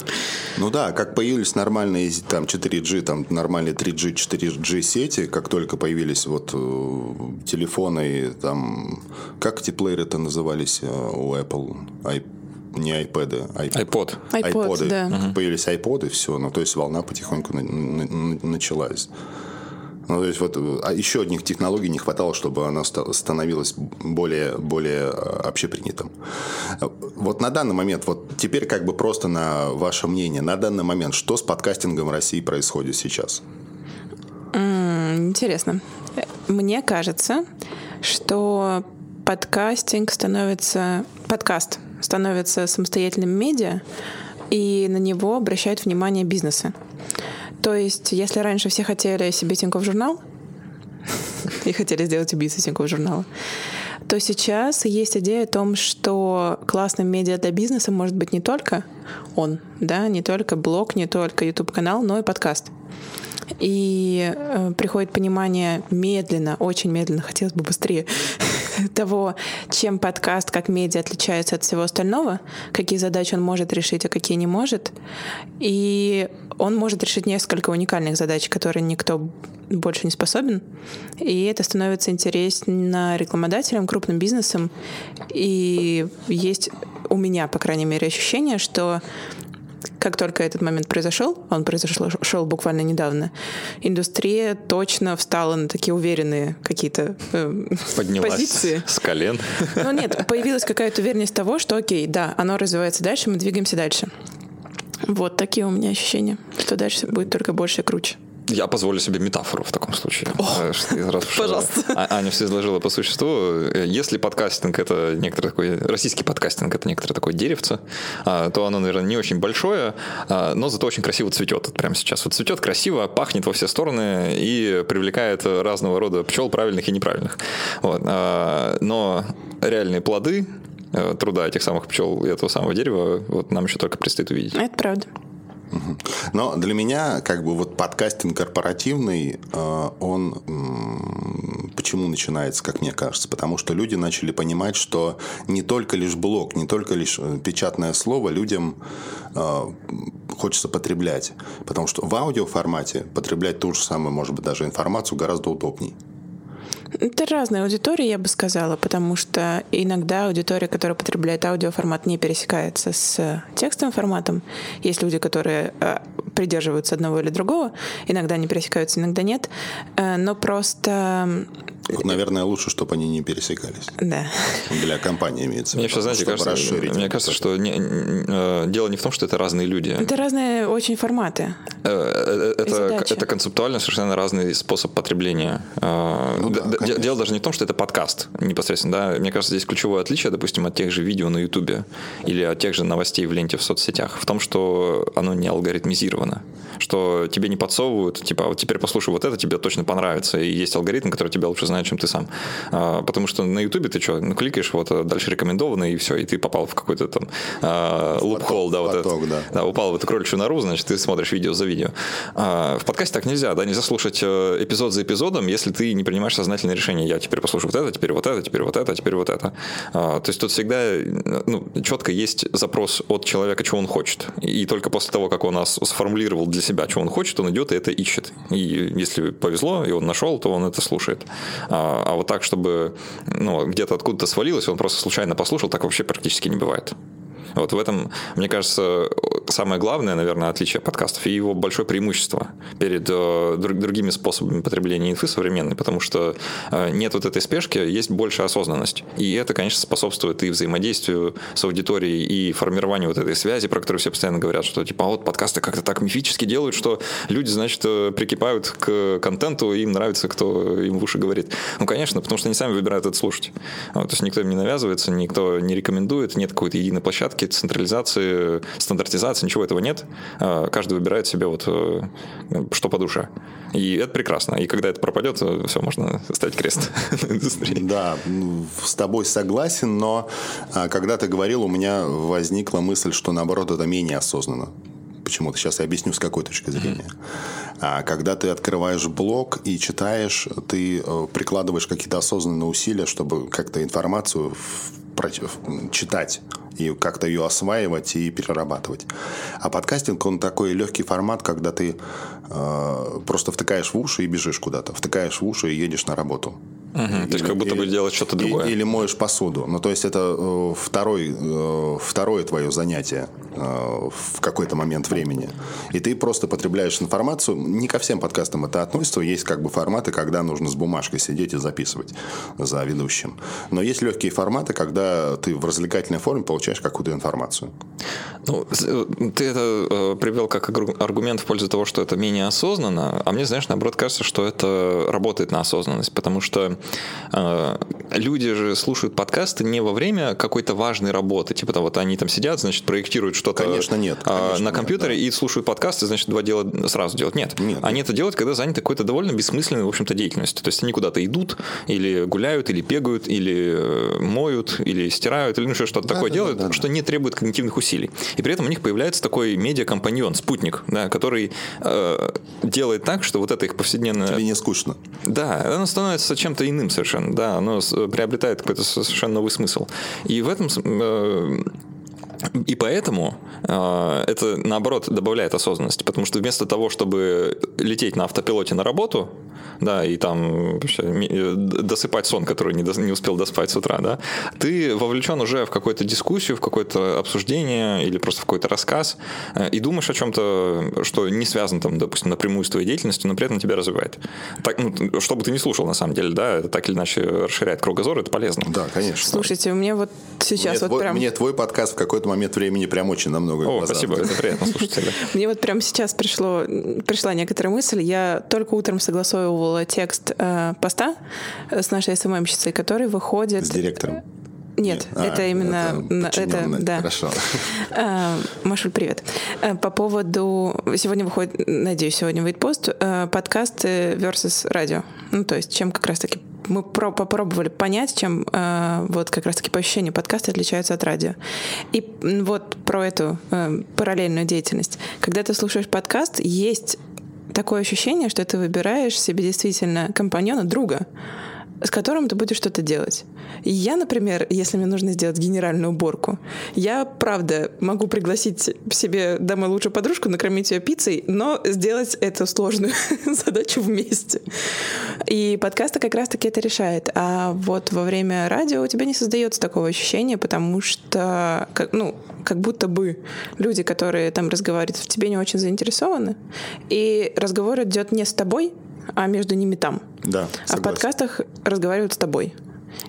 Ну да, как появились нормальные там 4G, там нормальные 3G, 4G сети, как только появились вот э, телефоны, там, как эти плееры-то назывались э, у Apple? Ай- не iPad, а iPod. iPod, iPod да. Появились iPod, все. Ну, то есть волна потихоньку на, на, началась. Ну, то есть вот а еще одних технологий не хватало, чтобы она становилась более, более а, общепринятым. Вот на данный момент, вот теперь как бы просто на ваше мнение, на данный момент, что с подкастингом в России происходит сейчас? Интересно. Мне кажется, что подкастинг становится... Подкаст становится самостоятельным медиа, и на него обращают внимание бизнесы. То есть, если раньше все хотели себе Тинькофф журнал, и хотели сделать убийцу Тинькофф журнала, то сейчас есть идея о том, что классным медиа для бизнеса может быть не только он, да, не только блог, не только YouTube-канал, но и подкаст. И э, приходит понимание медленно, очень медленно, хотелось бы быстрее, того, чем подкаст как медиа отличается от всего остального, какие задачи он может решить, а какие не может. И он может решить несколько уникальных задач, которые никто больше не способен. И это становится интересно рекламодателям, крупным бизнесам. И есть у меня, по крайней мере, ощущение, что как только этот момент произошел, он произошел шел буквально недавно, индустрия точно встала на такие уверенные какие-то э, Поднялась позиции. с колен. Ну нет, появилась какая-то уверенность того, что окей, да, оно развивается дальше, мы двигаемся дальше. Вот такие у меня ощущения, что дальше будет только больше и круче. Я позволю себе метафору в таком случае. О, раз пожалуйста. А, Аня все изложила по существу. Если подкастинг это некоторый такой, российский подкастинг это некоторое такое деревце, а, то оно, наверное, не очень большое, а, но зато очень красиво цветет вот прямо сейчас. Вот цветет красиво, пахнет во все стороны и привлекает разного рода пчел правильных и неправильных. Вот. Но реальные плоды э, труда этих самых пчел и этого самого дерева вот нам еще только предстоит увидеть. Это правда. Но для меня, как бы, вот подкастинг корпоративный, э, он почему начинается, как мне кажется? Потому что люди начали понимать, что не только лишь блог, не только лишь э, печатное слово людям э, хочется потреблять. Потому что в аудиоформате потреблять ту же самую, может быть, даже информацию гораздо удобнее. Это разная аудитория, я бы сказала, потому что иногда аудитория, которая потребляет аудиоформат, не пересекается с текстовым форматом. Есть люди, которые э, придерживаются одного или другого. Иногда они пересекаются, иногда нет. Э, но просто вот, наверное, лучше, чтобы они не пересекались. Да. Для компании имеется. Мне сейчас, знаете, кажется, мне кажется, что не, не, э, дело не в том, что это разные люди. Это разные очень форматы. Э, э, это, это концептуально совершенно разный способ потребления. Ну, да, дело даже не в том, что это подкаст непосредственно. Да? Мне кажется, здесь ключевое отличие, допустим, от тех же видео на Ютубе или от тех же новостей в ленте в соцсетях в том, что оно не алгоритмизировано. Что тебе не подсовывают, типа, вот теперь послушай вот это, тебе точно понравится. И есть алгоритм, который тебя лучше знает, чем ты сам. А, потому что на Ютубе ты что, ну, кликаешь, вот а дальше рекомендованно, и все, и ты попал в какой-то там а, лупхол, да, вот поток, этот, да. да, упал в эту кроличью нору, значит, ты смотришь видео за видео. А, в подкасте так нельзя, да, нельзя слушать э, эпизод за эпизодом, если ты не принимаешь сознательное решение. Я теперь послушаю вот это, теперь вот это, теперь вот это, теперь вот это. А, то есть тут всегда ну, четко есть запрос от человека, чего он хочет. И только после того, как он сформулировал для себя, чего он хочет, он идет и это ищет. И если повезло, и он нашел, то он это слушает. А, а вот так, чтобы ну, где-то откуда-то свалилось, он просто случайно послушал, так вообще практически не бывает. Вот в этом, мне кажется, самое главное, наверное, отличие подкастов и его большое преимущество перед э, другими способами потребления инфы современной, потому что э, нет вот этой спешки, есть большая осознанность. И это, конечно, способствует и взаимодействию с аудиторией, и формированию вот этой связи, про которую все постоянно говорят, что типа а вот подкасты как-то так мифически делают, что люди, значит, э, прикипают к контенту, и им нравится, кто им в уши говорит. Ну, конечно, потому что они сами выбирают это слушать. Вот, то есть никто им не навязывается, никто не рекомендует, нет какой-то единой площадки, централизации, стандартизации, ничего этого нет. А, каждый выбирает себе вот э, что по душе. И это прекрасно. И когда это пропадет, все, можно ставить крест на индустрии. Да, с тобой согласен, но а, когда ты говорил, у меня возникла мысль, что наоборот это менее осознанно почему-то. Сейчас я объясню, с какой точки зрения. А когда ты открываешь блог и читаешь, ты э, прикладываешь какие-то осознанные усилия, чтобы как-то информацию читать и как-то ее осваивать и перерабатывать. А подкастинг, он такой легкий формат, когда ты э, просто втыкаешь в уши и бежишь куда-то, втыкаешь в уши и едешь на работу. Угу, то есть как будто бы делать что-то другое. Или моешь посуду. Ну, то есть это э, второй, э, второе твое занятие э, в какой-то момент времени. И ты просто потребляешь информацию. Не ко всем подкастам это относится. Есть как бы форматы, когда нужно с бумажкой сидеть и записывать за ведущим. Но есть легкие форматы, когда ты в развлекательной форме получаешь какую-то информацию. Ну, ты это привел как аргумент в пользу того, что это менее осознанно, а мне, знаешь, наоборот кажется, что это работает на осознанность, потому что э, люди же слушают подкасты не во время какой-то важной работы, типа там вот они там сидят, значит, проектируют что-то конечно, нет, а, конечно, на компьютере нет, да. и слушают подкасты, значит, два дела сразу делать. Нет, нет они нет. это делают, когда заняты какой-то довольно бессмысленной, в общем-то, деятельностью. То есть они куда-то идут, или гуляют, или бегают, или э, моют, или стирают, или ну, что-то да, такое да, делают, да, да, что не требует когнитивных усилий. И при этом у них появляется такой медиакомпаньон, спутник, да, который э, делает так, что вот это их повседневное... Тебе не скучно. Да, оно становится чем-то иным совершенно, да, оно приобретает какой-то совершенно новый смысл. И в этом э, и поэтому э, это, наоборот, добавляет осознанности, потому что вместо того, чтобы лететь на автопилоте на работу, да, и там вообще э, досыпать сон, который не, до, не успел доспать с утра, да, ты вовлечен уже в какую-то дискуссию, в какое-то обсуждение или просто в какой-то рассказ э, и думаешь о чем-то, что не связано, там, допустим, напрямую с твоей деятельностью, но при этом тебя развивает. Так, ну, что бы ты ни слушал, на самом деле, да, это так или иначе расширяет кругозор, это полезно. Да, конечно. Слушайте, у меня вот сейчас мне вот твой, прям... Мне твой подкаст в какой-то момент времени прям очень намного О, спасибо, это приятно слушать тебя. Мне вот прямо сейчас пришло, пришла некоторая мысль. Я только утром согласовывала текст э, поста с нашей СММщицей, который выходит... С директором? Нет, а, это именно это, это да. Хорошо. А, Машуль, привет. А, по поводу сегодня выходит, надеюсь, сегодня выйдет пост а, подкасты versus радио. Ну то есть чем как раз таки мы про попробовали понять, чем э, вот как раз-таки по ощущению подкасты отличаются от радио. И вот про эту э, параллельную деятельность. Когда ты слушаешь подкаст, есть такое ощущение, что ты выбираешь себе действительно компаньона, друга с которым ты будешь что-то делать. И я, например, если мне нужно сделать генеральную уборку, я, правда, могу пригласить себе домой лучшую подружку, накормить ее пиццей, но сделать эту сложную задачу вместе. И подкасты как раз-таки это решает. А вот во время радио у тебя не создается такого ощущения, потому что, как, ну, как будто бы люди, которые там разговаривают, в тебе не очень заинтересованы, и разговор идет не с тобой, а между ними там. Да, согласен. А в подкастах разговаривают с тобой.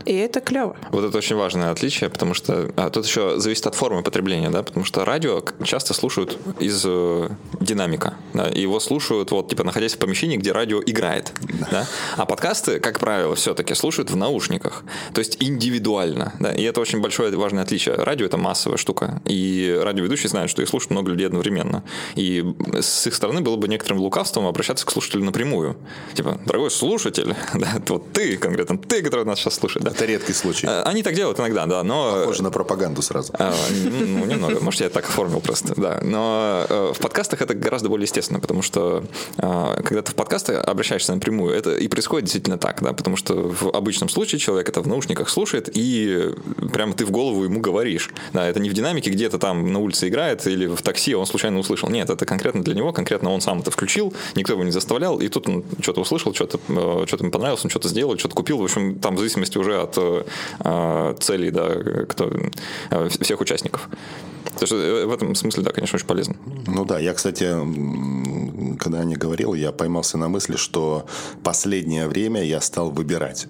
И это клево. Вот это очень важное отличие, потому что а, тут еще зависит от формы потребления, да, потому что радио часто слушают из э, динамика, да, его слушают вот типа находясь в помещении, где радио играет, да? а подкасты, как правило, все-таки слушают в наушниках, то есть индивидуально, да, и это очень большое важное отличие. Радио это массовая штука, и радиоведущие знают, что их слушают много людей одновременно, и с их стороны было бы некоторым лукавством обращаться к слушателю напрямую, типа, дорогой слушатель, да, вот ты конкретно, ты, который нас сейчас слушает, да, это редкий случай. Э, они так делают иногда, да, но... Похоже на пропаганду сразу. А, ну, немного. Может, я так оформил просто, да. Но э, в подкастах это гораздо более естественно, потому что э, когда ты в подкасты обращаешься напрямую, это и происходит действительно так, да, потому что в обычном случае человек это в наушниках слушает, и прямо ты в голову ему говоришь. Да, это не в динамике где-то там на улице играет или в такси он случайно услышал. Нет, это конкретно для него, конкретно он сам это включил, никто его не заставлял, и тут он что-то услышал, что-то что ему понравилось, он что-то сделал, что-то купил. В общем, там в зависимости уже от э, целей да, кто, э, всех участников. Так что э, в этом смысле, да, конечно, очень полезно. Ну да, я, кстати, когда о ней говорил, я поймался на мысли, что последнее время я стал выбирать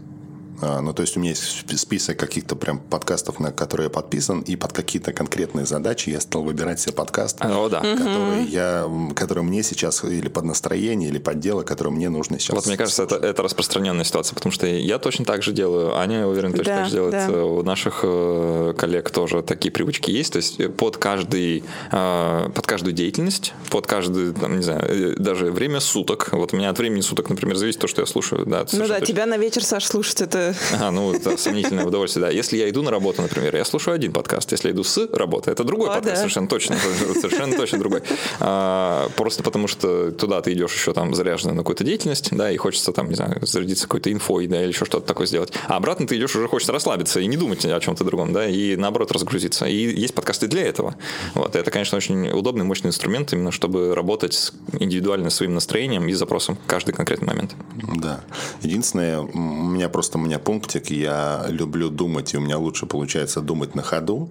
ну, то есть у меня есть список каких-то прям подкастов, на которые я подписан, и под какие-то конкретные задачи я стал выбирать себе подкаст, О, да. который, я, который мне сейчас или под настроение, или под дело, которое мне нужно сейчас. Вот мне кажется, это, это распространенная ситуация, потому что я точно так же делаю, Аня, я уверен, точно да, так же делает. Да. У наших э, коллег тоже такие привычки есть, то есть под каждый, э, под каждую деятельность, под каждый, там, не знаю, э, даже время суток. Вот у меня от времени суток, например, зависит то, что я слушаю. Да, ну да, точно. тебя на вечер, Саш, слушать это А, ну, это сомнительное удовольствие, да. Если я иду на работу, например, я слушаю один подкаст. Если я иду с работы, это другой О, подкаст, да. совершенно точно. Совершенно точно другой. А, Просто потому, что туда ты идешь еще там заряженный на какую-то деятельность, да, и хочется там, не знаю, зарядиться какой-то инфой, да, или еще что-то такое сделать. А обратно ты идешь, уже хочется расслабиться и не думать о чем-то другом, да, и наоборот разгрузиться. И есть подкасты для этого. Вот. Это, конечно, очень удобный, мощный инструмент, именно чтобы работать с индивидуально своим настроением и запросом в каждый конкретный момент. Да. Единственное, у меня просто у меня пунктик, я люблю думать, и у меня лучше получается думать на ходу.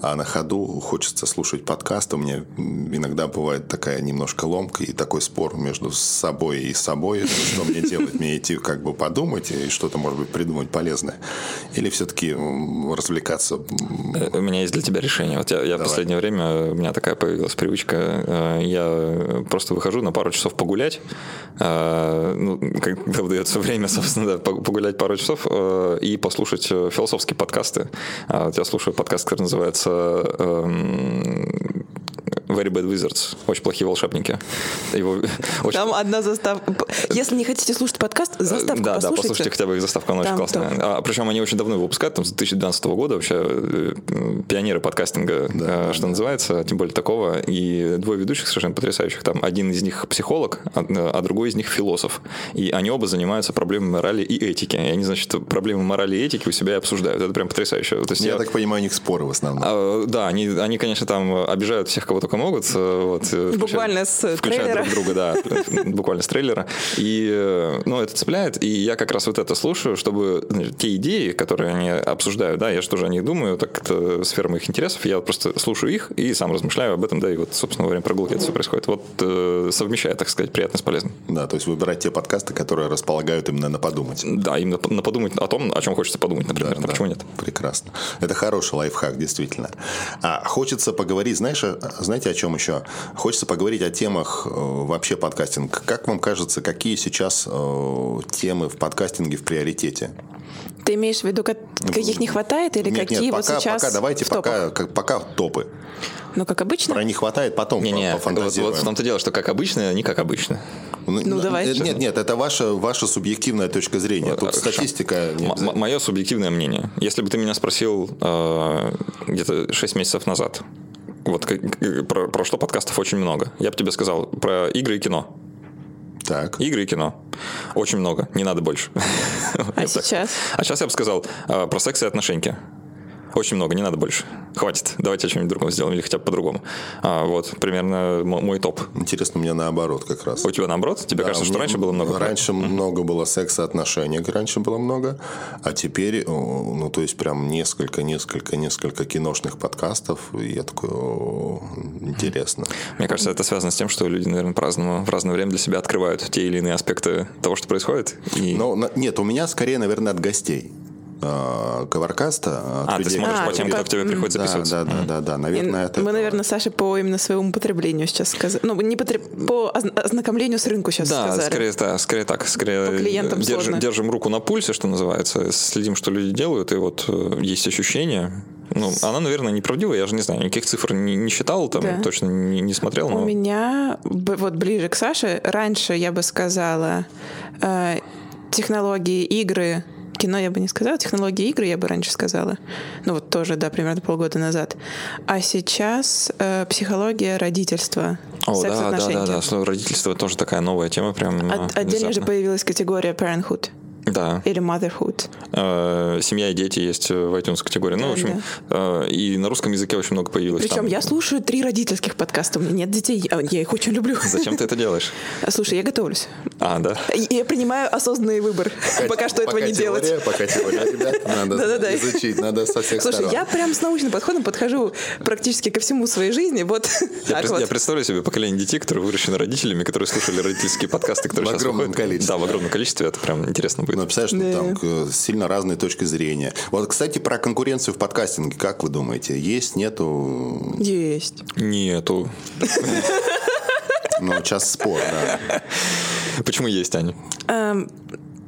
А на ходу хочется слушать подкасты. У меня иногда бывает такая немножко ломка и такой спор между собой и собой. Что мне делать? Мне идти как бы подумать и что-то, может быть, придумать полезное? Или все-таки развлекаться? Э, У меня есть для тебя решение. Вот я, я в последнее время, у меня такая появилась привычка, э, я просто выхожу на пару часов погулять, э, ну, когда выдается время, собственно, да, погулять пару часов и послушать философские подкасты. А Вот я слушаю подкаст, который называется э, Very Bad Wizards, очень плохие волшебники. Его очень Там одна заставка. Если не хотите слушать подкаст, заставку да, да, послушайте. послушайте хотя бы их заставку, она очень Там классная. А, причем они очень давно его выпускают, там, с 2012 года вообще э, пионеры подкастинга, э, что называется, тем более такого. И двое ведущих совершенно потрясающих. Там один из них психолог, а, а другой из них философ. И они оба занимаются проблемами морали и этики. И они, значит, проблемы морали и этики у себя и обсуждают. Это прям потрясающе. То есть Я я- так понимаю, у них споры в основном. а, Да, они, они, конечно, там обижают всех, кого только могут. э, Вот, э, включая- Буквально с включая трейлера. друг друга, да, буквально с трейлера. И, э, ну, это цепляет, и я как раз вот это слушаю, чтобы значит, те идеи, которые они обсуждают, да, я же тоже о них думаю, так это сфера моих интересов, я просто слушаю их и сам размышляю об этом, да, и вот, собственно, во время прогулки это все происходит. Вот э, совмещая, так сказать, приятное с полезным. Да, то есть выбирать те подкасты, которые располагают именно на подумать. Да, именно на подумать о том, о чем хочется подумать, например, Да, да, почему нет? Прекрасно. Это хороший лайфхак, действительно. А хочется поговорить, знаешь, о- знаете, о чем еще? Хочется поговорить о темах э, вообще подкастинг. Как вам кажется, какие сейчас э, темы в подкастинге в приоритете? Ты имеешь в виду, как- каких не хватает или Нет, какие нет, вот пока, сейчас пока давайте, в топах? пока, как- пока топы. Ну, как обычно. Про не хватает, потом Не-не, по- вот, вот в том-то дело, что как обычно, не как обычно. Ну, давай. Нет, нет, нет, это ваша, ваша субъективная точка зрения. Тут Хорошо. статистика... не обязательно. Мое субъективное мнение. Если бы ты меня спросил э, где-то 6 месяцев назад, вот как- про, про что подкастов очень много, я бы тебе сказал про игры и кино. Так. Игры и кино. Очень много, не надо больше. А сейчас? А сейчас я бы сказал э, про секс и отношеньки. Очень много, не надо больше. Хватит. Давайте о чем-нибудь другом сделаем или хотя бы по-другому. А, вот, примерно мо- мой топ. Интересно, у меня наоборот как раз. У тебя наоборот? Тебе Да, кажется, что раньше было много? Раньше много было секса, отношений, раньше было много, а теперь, о, ну, то есть прям несколько, несколько, несколько киношных подкастов, и я такой, о, интересно. Мне кажется, это связано с тем, что люди, наверное, по-разному, в разное время для себя открывают те или иные аспекты того, что происходит. И... Но на- нет, у меня скорее, наверное, от гостей. А, Коваркаста. от а, ты людей, смотришь А, по тем, ну кто к тебе приходит Да, записываться? да, да, да, да, И наверное, это... Мы, наверное, Саша по именно своему потреблению сейчас сказали. Ну, не потреб- по озна- ознакомлению с рынку сейчас Да, сказали. скорее, да, скорее так. Скорее По клиентам держим, сложно. держим руку на пульсе, что называется, следим, что люди делают, и вот э, есть ощущение. Ну, она, наверное, неправдивая, я же не знаю, никаких цифр не, не считал, там Да. точно не, не смотрел, но У меня вот ближе к Саше. Раньше я бы сказала э, технологии игры. Кино я бы не сказала, технологии игры я бы раньше сказала. Ну вот тоже, да, примерно полгода назад. А сейчас э, психология родительства. О, да, да, да, да, слово родительство тоже такая новая тема, прям. э, От- отдельно же появилась категория parenthood Да. или motherhood. Э, Семья и дети есть в iTunes категории. Ну, Да, в общем, э, и на русском языке очень много появилось. Причем там. я слушаю три родительских подкаста. У меня нет детей, а я их очень люблю. Зачем ты это делаешь? Слушай, я готовлюсь. А, да. И Я принимаю осознанный выбор. Пока что этого Пока не делать. теория, Пока теория, ребят, надо Да-да-да. изучить, надо со всех Слушай, сторон. я прям с научным подходом подхожу практически ко всему своей жизни. Вот Я, так пред- вот. я представляю себе поколение детей, которые выращены родителями, которые слушали родительские подкасты, которые В сейчас огромном выходят. количестве. Да, в огромном количестве. Это прям интересно будет. Ну, представляешь, ну, Да. там к- сильно разные точки зрения. Вот, кстати, про конкуренцию в подкастинге, как вы думаете, есть, нету? Есть. Нету. Ну, сейчас спор, да. Почему есть, Аня? Эм,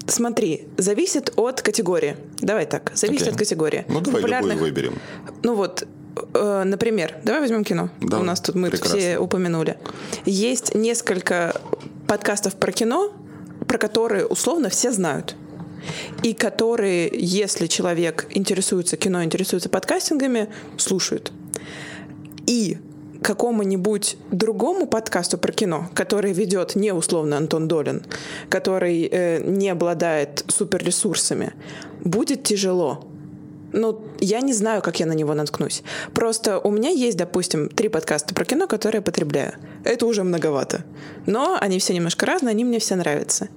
Смотри, зависит от категории. Давай так, зависит Окей. от категории. Ну, давай Популярных- любую выберем. Ну вот, э, например, давай возьмем кино. Да, У нас тут мы прекрасно. все упомянули. Есть несколько подкастов про кино, про которые условно все знают. и которые, если человек интересуется кино, интересуется подкастингами, слушают. И какому-нибудь другому подкасту про кино, который ведет не условно Антон Долин, который э, не обладает суперресурсами, будет тяжело. Ну, я не знаю, как я на него наткнусь. Просто у меня есть, допустим, три подкаста про кино, которые я потребляю. Это уже многовато. Но они все немножко разные, они мне все нравятся.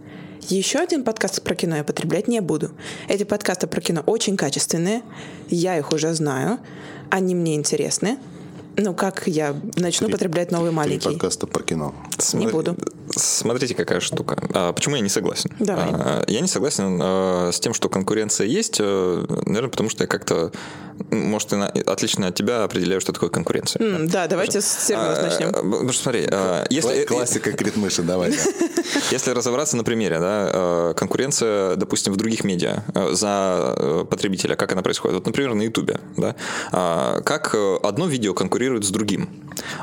Еще один подкаст про кино я потреблять не буду. Эти подкасты про кино очень качественные. Я их уже знаю. Они мне интересны. Ну, как я начну Три- потреблять новый Три маленький? подкаста про кино. Не буду. Смотрите, какая штука. А, почему я не согласен? Давай. А, я не согласен а, с тем, что конкуренция есть, а, наверное, потому что я как-то, может, и на- отлично от тебя определяю, что такое конкуренция. М, да, давайте с серьезно А, начнем. Потому что смотри, а, если, Кла- Классика критмыши, давай. да. Если разобраться на примере, да, э, конкуренция, допустим, в других медиа э, за э, потребителя, как она происходит? Вот, например, на Ютубе, да, А, как э, одно видео конкурирует с другим?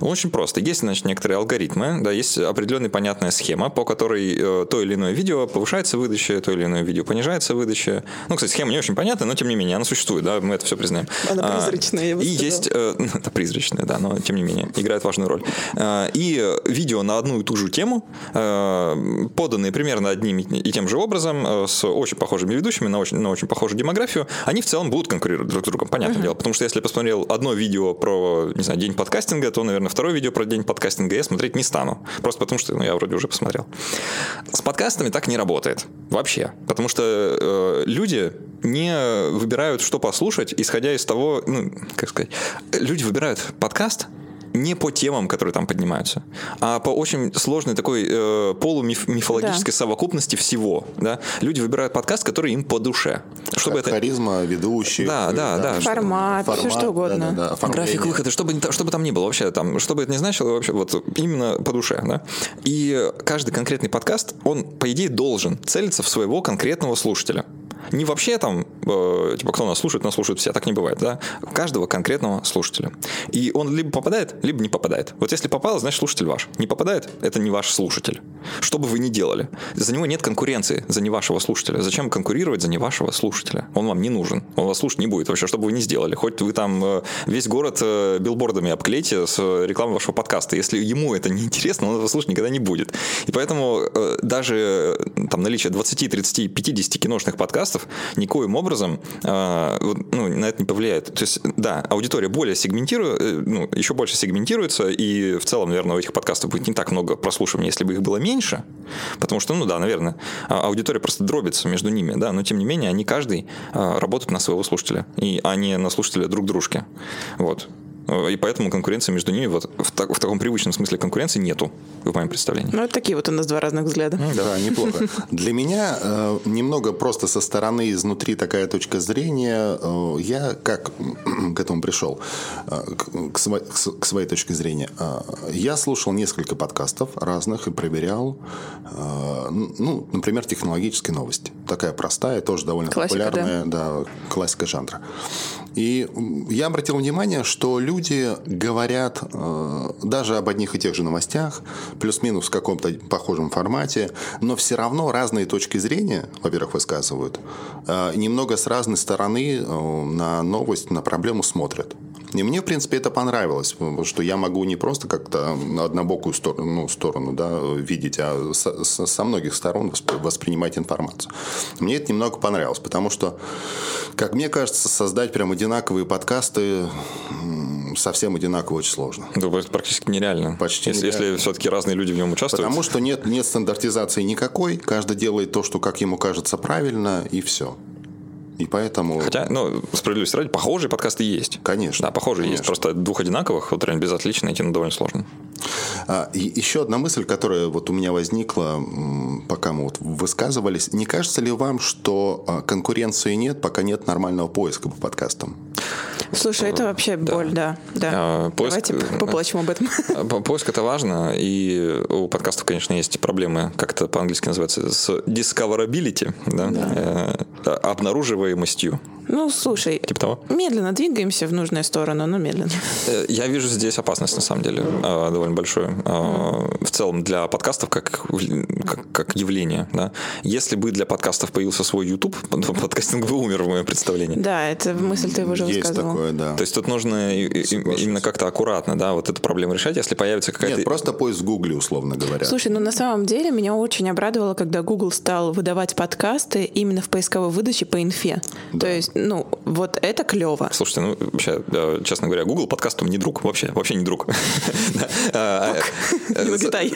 Очень просто. Есть, значит, некоторые алгоритмы, да, есть определенная понятная схема, по которой э, то или иное видео повышается выдача, то или иное видео понижается выдача. Ну, кстати, схема не очень понятна, но тем не менее она существует, да, мы это все признаем. Она А, призрачная, я бы И сказала. есть э, это призрачное, да, но тем не менее играет важную роль. Э, И видео на одну и ту же тему, э, поданные примерно одним и тем же образом, э, с очень похожими ведущими, на очень, на очень похожую демографию, они в целом будут конкурировать друг с другом, понятное дело. Потому что если я посмотрел одно видео про, не знаю, день подкастинга, то, наверное, второе видео про день подкастинга я смотреть не стану. Просто потому что ну, я вроде уже посмотрел. С подкастами так не работает. Вообще. Потому что э, люди не выбирают, что послушать, исходя из того, ну, как сказать, люди выбирают подкаст не по темам, которые там поднимаются, а по очень сложной такой э, полумифологической Да. совокупности всего. Да? Люди выбирают подкаст, который им по душе. Чтобы это... Харизма, ведущий. Да, да, да. Формат, всё что угодно. Да, да, да. График выхода, чтобы, не чтобы там ни было вообще, там, что бы это ни значило, вообще вот именно по душе, да. И каждый конкретный подкаст, он, по идее, должен целиться в своего конкретного слушателя. Не вообще там, э, типа, кто нас слушает, нас слушают все, так не бывает, да. Каждого конкретного слушателя. И он либо попадает, либо не попадает. Вот если попал, значит слушатель ваш. Не попадает, это не ваш слушатель. Что бы вы ни делали, за него нет конкуренции, за не вашего слушателя. Зачем конкурировать за не вашего слушателя? Он вам не нужен. Он вас слушать не будет вообще, что бы вы ни сделали. Хоть вы там э, весь город э, билбордами обклейте с э, рекламой вашего подкаста. Если ему это не интересно, он этого слушать никогда не будет. И поэтому э, даже э, там наличие 20, 30, 50 киношных подкастов никоим образом э, ну, на это не повлияет. То есть, да, аудитория более сегментирует, э, ну, еще больше сегментируется, и в целом, наверное, у этих подкастов будет не так много прослушиваний, если бы их было меньше, потому что, ну да, наверное, а- аудитория просто дробится между ними, да, но тем не менее они каждый а, работают на своего слушателя, и, а на слушателя друг дружки. Вот. И поэтому конкуренции между ними вот в, так- в таком привычном смысле конкуренции нету, в моем представлении. Ну, вот такие вот у нас два разных взгляда. Да, неплохо. Для меня э, немного просто со стороны, изнутри такая точка зрения. Э, я как к этому пришел? Э, к, к сво- к своей точке зрения. Э, я слушал несколько подкастов разных и проверял, э, ну, например, технологические новости. Такая простая, тоже довольно Классика, популярная, да, классика жанра. И я обратил внимание, что люди говорят э, даже об одних и тех же новостях, плюс-минус в каком-то похожем формате, но все равно разные точки зрения, во-первых, высказывают, э, немного с разной стороны э, на новость, на проблему смотрят. И мне, в принципе, это понравилось, потому что я могу не просто как-то на однобокую сторону, ну, сторону да, видеть, а со, со- многих сторон восп- воспринимать информацию. Мне это немного понравилось, потому что, как мне кажется, создать прям одинаковые подкасты совсем одинаково очень сложно. Да, это практически нереально. Почти если, нереально. если все-таки разные люди в нем участвуют. Потому что нет, нет стандартизации никакой, каждый делает то, что как ему кажется правильно, и все. И поэтому... Хотя, ну, справедливости ради, похожие подкасты есть. Конечно, Да, похожие есть. конечно. Просто двух одинаковых, вот реально без отличий найти ну, довольно сложно. А, и еще одна мысль, которая вот у меня возникла, пока мы вот высказывались. Не кажется ли вам, что а, конкуренции нет, пока нет нормального поиска по подкастам? Слушай, это вообще боль, да. да. А, поиск- Давайте поплачем об этом. А, по- Поиск это важно, и у подкастов, конечно, есть проблемы, как это по-английски называется, с discoverability, да, Э, обнаруживаемостью. Ну, слушай, Типа того. медленно двигаемся в нужную сторону, но медленно. Э, Я вижу здесь опасность, на самом деле, э, довольно большую. Э, В целом для подкастов как, как, как явление. Да? Если бы для подкастов появился свой YouTube, то подкастинг бы умер, в моем представлении. Да, это мысль ты уже Есть высказывал. такое, да. То есть тут нужно Соглашусь. именно как-то аккуратно да, вот эту проблему решать, если появится какая-то... Нет, просто поиск в Гугле, условно говоря. Слушай, ну на самом деле меня очень обрадовало, когда Google стал выдавать подкасты именно в поисковой выдаче по инфе. То есть, ну, вот это клево. Слушайте, ну вообще, э, честно говоря, Google подкастом не друг, вообще, вообще не друг. Да. А, э,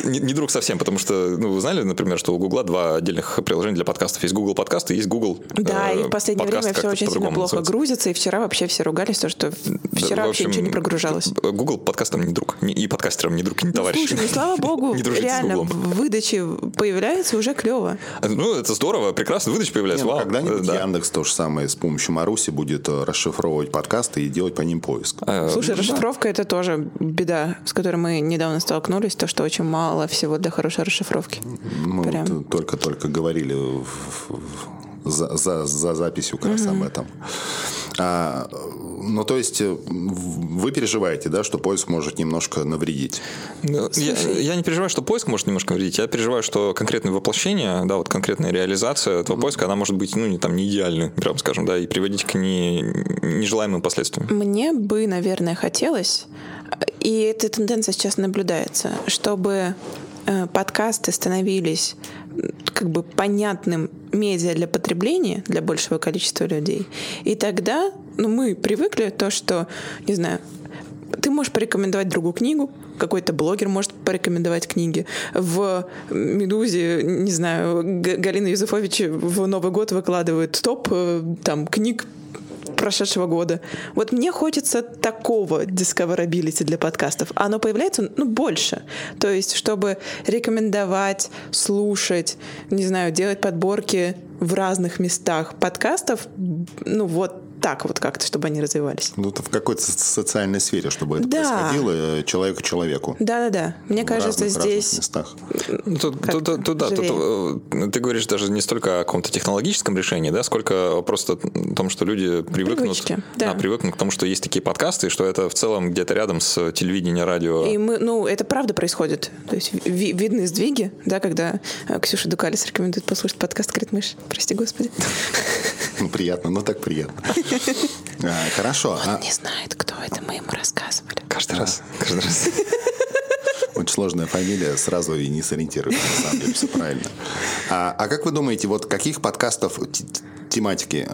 Не э, друг совсем, потому что, ну, вы знали, например, что у Google два отдельных приложения для подкастов. Есть Google подкасты есть Google Да, э, и в последнее подкаст, время все очень сильно плохо грузится, и вчера вообще все ругались, то, что вчера вообще ничего не прогружалось. Google подкастом не друг, и подкастерам не друг, и не Ну, товарищ. слушай, ну слава богу, Не дружите с реально Гуглом. в выдаче появляется уже клево. Ну, это здорово, прекрасно, выдача появляется. ну, Вау, когда-нибудь э, да. Яндекс то же самое с помощью Маруси будет э, расшифровывать подкасты и делать по ним поиск. Э, Слушай, расшифровка это тоже беда, с которой мы недавно столкнулись, то, что очень мало всего для хорошей расшифровки. Мы Прям. вот только-только говорили в- в- за, за- за записью как раз об этом. А, ну, то есть, э, вы переживаете, да, что поиск может немножко навредить? Ну, Я, я не переживаю, что поиск может немножко вредить. Я переживаю, что конкретное воплощение, да, вот конкретная реализация этого поиска, она может быть, ну, не там, не идеальной, прям скажем, да, и приводить к не, нежелаемым последствиям. Мне бы, наверное, хотелось, и эта тенденция сейчас наблюдается, чтобы подкасты становились как бы понятным медиа для потребления для большего количества людей. И тогда ну, мы привыкли то, что, не знаю, ты можешь порекомендовать другу книгу, какой-то блогер может порекомендовать книги. В «Медузе», не знаю, Галина Юзефович в Новый год выкладывает топ э, там, книг прошедшего года. Вот мне хочется такого discoverability для подкастов. А Оно появляется, ну, больше. То есть, чтобы рекомендовать, слушать, не знаю, делать подборки в разных местах подкастов, ну, вот так вот как-то, чтобы они развивались. Ну, это в какой-то со- социальной сфере, чтобы это Да. происходило э, человек к человеку. Да-да-да. Мне в кажется, разных, разных здесь... местах. Ну, Тут, тут- тут- да, тут, э, ты говоришь даже не столько о каком-то технологическом решении, да, сколько просто о том, что люди привыкнут, Привычки, да. привыкнут к тому, что есть такие подкасты, и что это в целом где-то рядом с телевидением, радио. И мы, ну, это правда происходит. То есть ви- видны сдвиги, да, когда э, Ксюша Дукалис рекомендует послушать подкаст «Крит мышь». Прости, господи. Ну, приятно, ну так приятно. А, Хорошо. а- Не знает, кто это, мы ему рассказывали. Каждый раз, каждый раз. Очень сложная фамилия, сразу и не сориентируешь, на самом деле, все правильно. А, а как вы думаете, вот каких подкастов, тематики,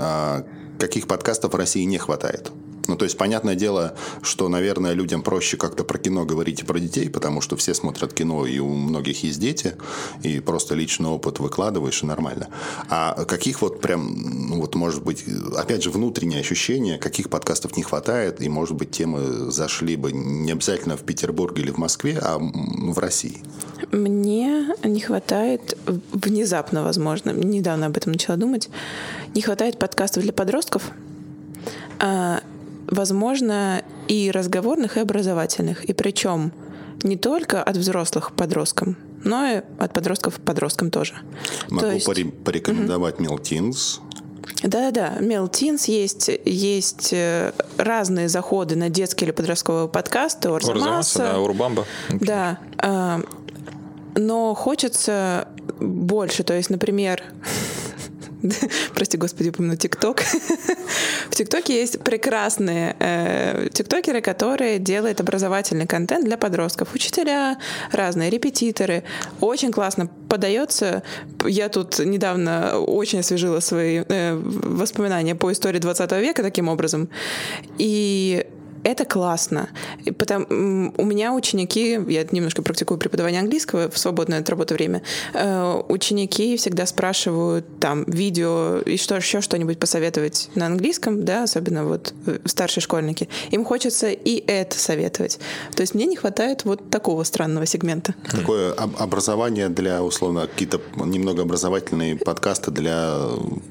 каких подкастов в России не хватает? Ну, то есть, понятное дело, что, наверное, людям проще как-то про кино говорить и про детей, потому что все смотрят кино, и у многих есть дети, и просто личный опыт выкладываешь, и нормально. А каких вот прям, ну, вот, может быть, опять же, внутреннее ощущение, каких подкастов не хватает, и, может быть, темы зашли бы не обязательно в Петербурге или в Москве, а в России? Мне не хватает, внезапно, возможно, недавно об этом начала думать, не хватает подкастов для подростков. Возможно, и разговорных, и образовательных. И причем не только от взрослых к подросткам, но и от подростков к подросткам тоже. Могу То есть- порекомендовать Мелтинс. Да-да-да, Мелтинс есть, есть э, разные заходы на детские или подростковые подкасты, Урзамаса, Орзамаса. да, Урбамба. Да, а, но хочется больше. То есть, например, прости господи, упомяну ТикТок. В ТикТоке есть прекрасные э, тиктокеры, которые делают образовательный контент для подростков. Учителя разные, репетиторы. Очень классно подается. Я тут недавно очень освежила свои э, воспоминания по истории 20 века таким образом. И это классно. И потом, у меня ученики, я немножко практикую преподавание английского в свободное от работы время, э, ученики всегда спрашивают там видео и что еще что-нибудь посоветовать на английском, да, особенно вот э, старшие школьники. Им хочется и это советовать. То есть мне не хватает вот такого странного сегмента. Такое об- образование для, условно, какие-то немного образовательные подкасты для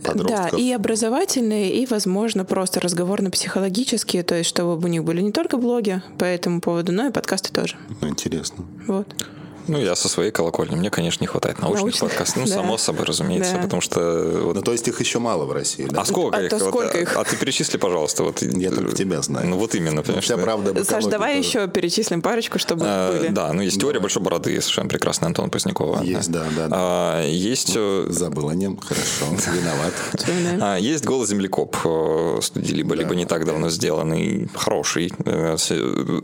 подростков. Да, и образовательные, и, возможно, просто разговорно-психологические, то есть чтобы у них были не только блоги по этому поводу, но и подкасты тоже. Ну, интересно. Вот. Ну, я со своей колокольни. Мне, конечно, не хватает научных, Научных, подкастов. Ну, да. само собой, разумеется. Да. Потому что... вот- Ну, то есть их еще мало в России, да? а сколько А их? то Вот, сколько а- их? А ты перечисли, пожалуйста. Вот, Я только тебя знаю. Ну, вот именно, понимаешь. Вся да. правда Саш, давай тоже. еще перечислим парочку, чтобы А, были. Да, ну есть теория большой бороды, совершенно прекрасный Антон Позднякова. Есть, да, да, да. А, Есть э, Забыл о нем, хорошо, виноват. А, есть голос землекоп э, студии либо либо не так давно сделанный, хороший, э,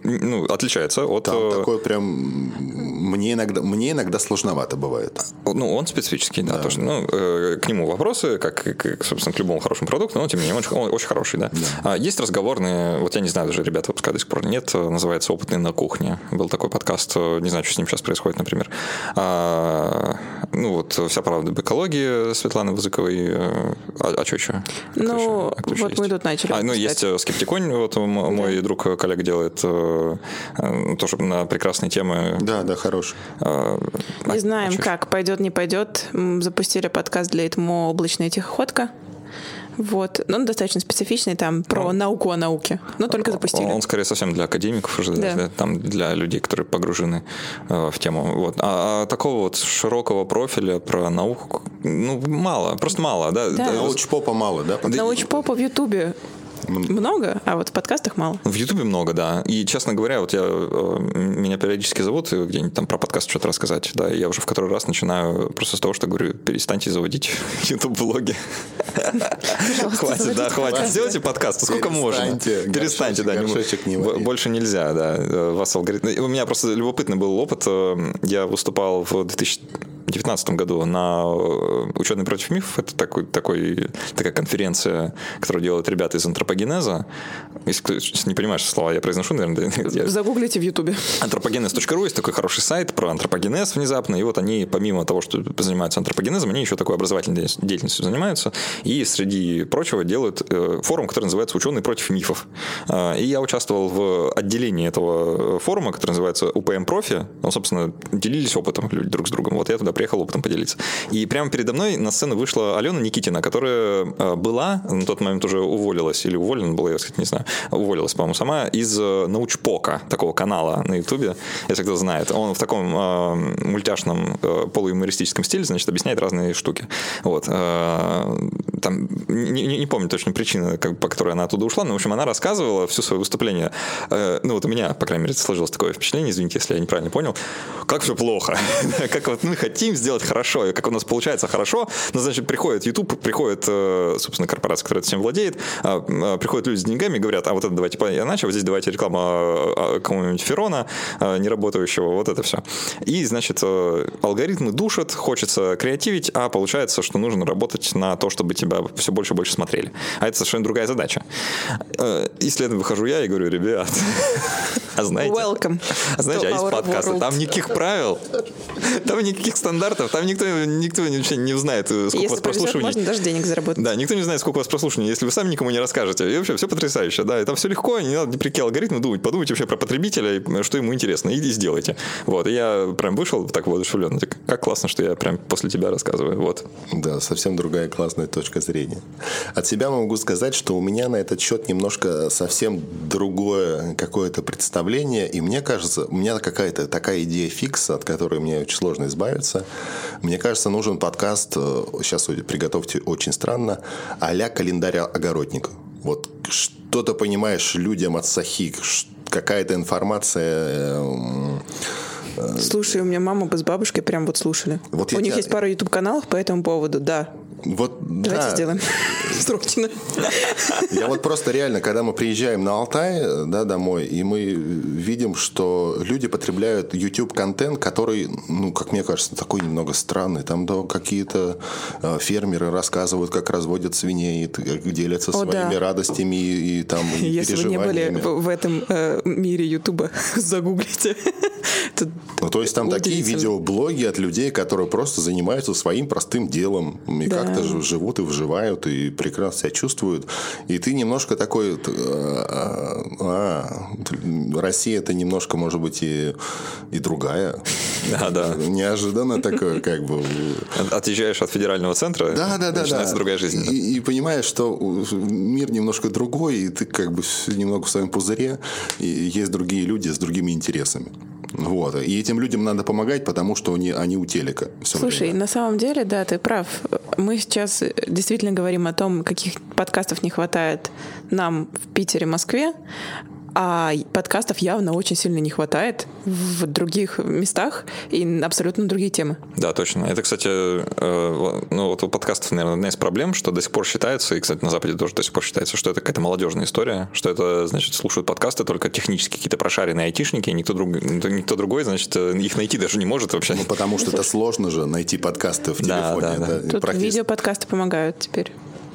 ну отличается от. Там такой прям мне иногда мне иногда сложновато бывает. Ну, он специфический, да, тоже. Ну, э, к нему вопросы, как, и к, собственно, к любому хорошему продукту, но, тем не менее, он, он очень хороший, да. А, есть разговорные, вот я не знаю, даже ребята выпускают до сих пор нет, э, называется «Опытный на кухне». Был такой подкаст, э, не знаю, что с ним сейчас происходит, например. А, ну, вот «Вся правда об экологии» Светланы Вызыковой. э, А, а что еще? Ну, вот мы тут начали А, ну, есть «Скептиконь», вот мой друг, э, коллега делает тоже на прекрасные темы. Да, да, хороший. Э, Не знаем, а чё как пойдет, не пойдет. Запустили подкаст для ИТМО «Облачная тихоходка». Вот. Но он достаточно специфичный, там про науку о науке. Но только запустили. Он скорее совсем для академиков уже, Да. да, там для людей, которые погружены э, в тему. Вот. А, а такого вот широкого профиля про науку, ну, мало, просто мало, да. Да. Да, Научпопа мало, да? Научпопа в Ютубе много, а вот в подкастах мало. В Ютубе много, да. И, честно говоря, вот я, э, меня периодически зовут где-нибудь там про подкаст что-то рассказать, да, я уже в который раз начинаю просто с того, что говорю, перестаньте заводить YouTube-блоги. Хватит, да, хватит. Сделайте подкаст, ну сколько можно. Перестаньте, да. Больше нельзя, да. э, Вас алгоритм... У меня просто любопытный был опыт. э, Я выступал в 2019 году на э, «Ученый против мифов». Это такой, такой, такая конференция, которую делают ребята из антропогенеза. Если не понимаешь слова, я произношу, наверное, я- Загуглите в Ютубе. Антропогенез.ру есть такой хороший сайт про антропогенез внезапно. И вот они, помимо того, что занимаются антропогенезом, они еще такой образовательной деятельностью- занимаются. И среди прочего делают э, форум, который называется «Ученые против мифов». А, И я участвовал в отделении этого форума, который называется УПМ Профи. Ну, собственно, делились опытом люди друг с другом. Вот я туда приехал опытом поделиться. И прямо передо мной на сцену вышла Алена Никитина, которая э, была, на тот момент уже уволилась, или уволена была, я, кстати, не знаю, уволилась, по-моему, сама, из э, Научпока, такого канала на Ютубе, если кто знает. Он в таком э, мультяшном э, полуюмористическом стиле, значит, объясняет разные штуки. Вот. Э, там, не, не- не помню точно причины, как, по которой она оттуда ушла, но, в общем, она рассказывала все свое выступление. Э, ну, вот у меня, по крайней мере, сложилось такое впечатление, извините, если я неправильно понял, как все плохо. как вот мы хотим сделать хорошо, и как у нас получается хорошо, но, значит, приходит YouTube, приходит, э, собственно, корпорация, которая этим владеет, а, а, приходят люди с деньгами и говорят, а вот это давайте иначе, вот здесь давайте реклама а, какого-нибудь Ферона, а, неработающего, вот это все. И, значит, э, алгоритмы душат, хочется креативить, а получается, что нужно работать на то, чтобы тебя все больше и больше смотрели. А это совершенно другая задача. Э, И следом выхожу я и говорю, ребят, а знаете... Welcome А знаете, а есть подкасты, там никаких правил, там никаких стандартов, там никто, никто вообще не узнает, э, сколько у Если вас повезет, прослушиваний. можно даже денег заработать. Да, никто не знает, сколько у вас прослушиваний, если вы сами никому не расскажете. И вообще все потрясающе, да. И там все легко, не надо ни при какие алгоритмы думать. Подумайте вообще про потребителя, и что ему интересно, и, и сделайте. Вот, и я прям вышел так воодушевленно. Так, Как классно, что я прям после тебя рассказываю. Вот. Да, совсем другая классная точка зрения. От себя могу сказать, что у меня на этот счет немножко совсем другое какое-то представление. И мне кажется, у меня какая-то такая идея фикса, от которой мне очень сложно избавиться. Мне кажется, нужен подкаст, э, сейчас приготовьте очень странно, а-ля календарь огородника. Вот что-то понимаешь людям от сахи, ш- какая-то информация э, Слушай, у меня мама бы с бабушкой прям вот слушали. Вот у я них тебя- есть пара YouTube каналов по этому поводу, да. Вот, Давайте да. сделаем. Срочно. Я вот просто реально, когда мы приезжаем на Алтай, э, да, домой, и мы видим, что люди потребляют YouTube-контент, который, ну, как мне кажется, такой немного странный. Там да, какие-то э, фермеры рассказывают, как разводят свиней, и как делятся О, своими да. радостями и, и там и Если вы не были в, этом э, мире Ютуба, загуглите. Ну, то есть там такие видеоблоги от людей, которые просто занимаются своим простым делом и Да. Как-то живут и выживают и прекрасно себя чувствуют. И ты немножко такой, т- а, а, Россия это немножко, может быть, и, и другая. Да, да. Неожиданно такое, как бы. От- Отъезжаешь от федерального центра, Да, да, да, начинается да. другая жизнь. И, и понимаешь, что мир немножко другой, и ты как бы немного в своем пузыре, и есть другие люди с другими интересами. Вот. И этим людям надо помогать, потому что они, они у телека. Слушай, время. на самом деле, да, ты прав. Мы сейчас действительно говорим о том, каких подкастов не хватает нам в Питере, Москве, а подкастов явно очень сильно не хватает в других местах и абсолютно другие темы. Да, точно. Это, кстати, э, ну вот у подкастов, наверное, одна из проблем, что до сих пор считается, и, кстати, на Западе тоже до сих пор считается, что это какая-то молодежная история, что это, значит, слушают подкасты только технически какие-то прошаренные айтишники, и никто, друг, никто другой, значит, их найти даже не может вообще. Ну, потому что это сложно же найти подкасты в Да, телефоне. да, да. Это Тут практически- видеоподкасты помогают теперь.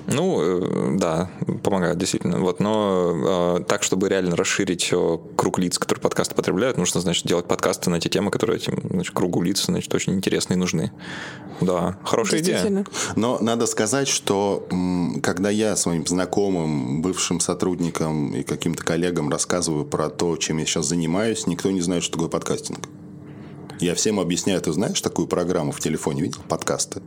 Ну, э, да, помогают, действительно. Вот, но э, так, чтобы реально расширить э, круг лиц, которые подкасты потребляют, нужно, значит, делать подкасты на те темы, которые этим значит, кругу лиц, значит, очень интересны и нужны. Да, хорошая идея. Но надо сказать, что когда я своим знакомым, бывшим сотрудникам и каким-то коллегам рассказываю про то, чем я сейчас занимаюсь, никто не знает, что такое подкастинг. Я всем объясняю, ты знаешь такую программу в телефоне, видел? Подкасты.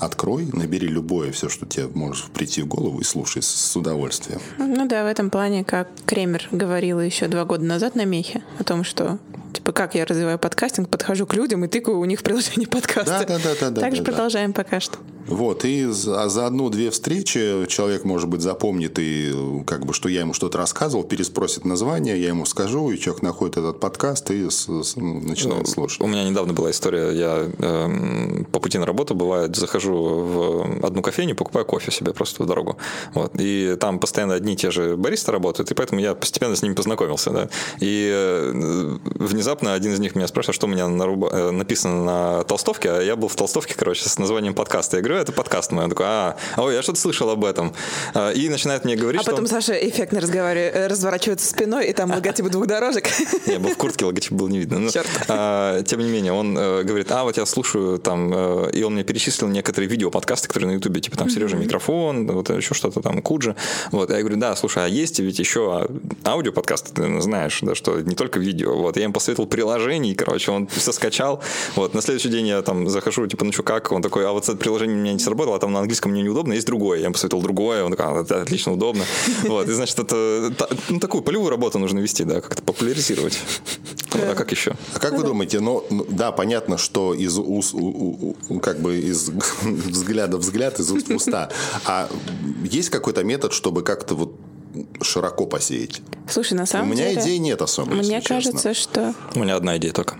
Открой, набери любое, все, что тебе может прийти в голову, и слушай с- удовольствием. Ну да, в этом плане, как Кремер говорила еще два года назад на Мехе, о том, что типа как я развиваю подкастинг, подхожу к людям и тыкаю у них приложение подкаста. Да-да-да-да-да, Так же да. продолжаем пока что. Вот, и за, а за одну-две встречи человек, может быть, запомнит, и э, как бы, что я ему что-то рассказывал, переспросит название, я ему скажу, и человек находит этот подкаст и с- с- ну, начинает слушать. У меня недавно была история, я эм, по пути на работу, бывает, захожу в одну кофейню, покупаю кофе себе просто в дорогу. Вот. И там постоянно одни и те же баристы работают, и поэтому я постепенно с ними познакомился. Да? И э, внезапно один из них меня спрашивает, что у меня на руба- э, написано на толстовке, а я был в толстовке, короче, с названием подкаста. Я говорю, это подкаст мой. Он такой, а, ой, я что-то слышал об этом. А, И начинает мне говорить, А потом Саша эффектно разговаривает, э, разворачивается спиной, и там логотипы двух дорожек. Я был в куртке, логотип был не видно. Ну, Чёрт. а, тем не менее, он э, говорит, а вот я слушаю там, э, и он мне перечислил некоторые видеоподкасты, которые на Ютубе, типа там Сережа микрофон, вот еще что-то там, Куджи. Вот, я говорю, да, слушай, а есть ведь еще аудиоподкасты, ты знаешь, да, что не только видео. Вот, я им посоветовал приложений, короче, он все скачал. Вот, на следующий день я там захожу, типа, ну что, как? Он такой, а вот это приложение меня не сработало, а там на английском мне неудобно, есть другое. Я ему посоветовал другое, он такой, а, это отлично, удобно. Вот, и значит, это та- ну, такую полевую работу нужно вести, да, как-то популяризировать. А как еще? А как вы думаете, ну, ну, да, понятно, что из уст, у- у- у- как бы из взгляда в взгляд, из уст в уста. А есть какой-то метод, чтобы как-то вот широко посеять? Слушай, на У самом меня деле... идей нет особо, Мне если честно. кажется, что... У меня одна идея только.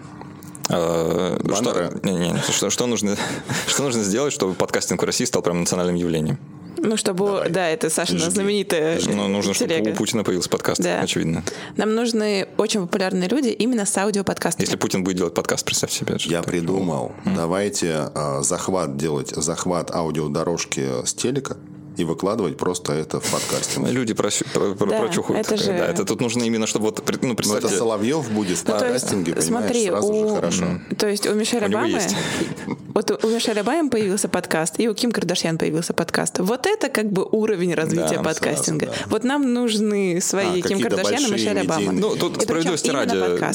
Э, Что, не, не, что, что нужно, что нужно сделать, чтобы подкастинг в России стал прям национальным явлением? Ну, чтобы... Да, это Сашина Жги. знаменитая Ну, нужно, чтобы телега. у Путина появился подкаст, Да. очевидно. Нам нужны очень популярные люди именно с аудиоподкастами. Если Путин будет делать подкаст, представь себе. Я придумал. Давайте а, захват делать, захват аудиодорожки с телека и выкладывать просто это в подкастинг. Люди просю- про- про- Да, прочухают. это же- Да, это тут нужно именно, чтобы вот, ну, Но это Соловьев будет в Ну, есть, подкастинге, понимаешь, смотри, сразу у, же хорошо. То есть у Обамы... есть. Вот у Мишель Обамы появился подкаст, и у Ким Кардашьян появился подкаст. Вот это как бы уровень развития Да, подкастинга. сразу, да. Вот нам нужны свои А, Ким Кардашьян и Мишель Обама. Ну, тут И справедливости ради,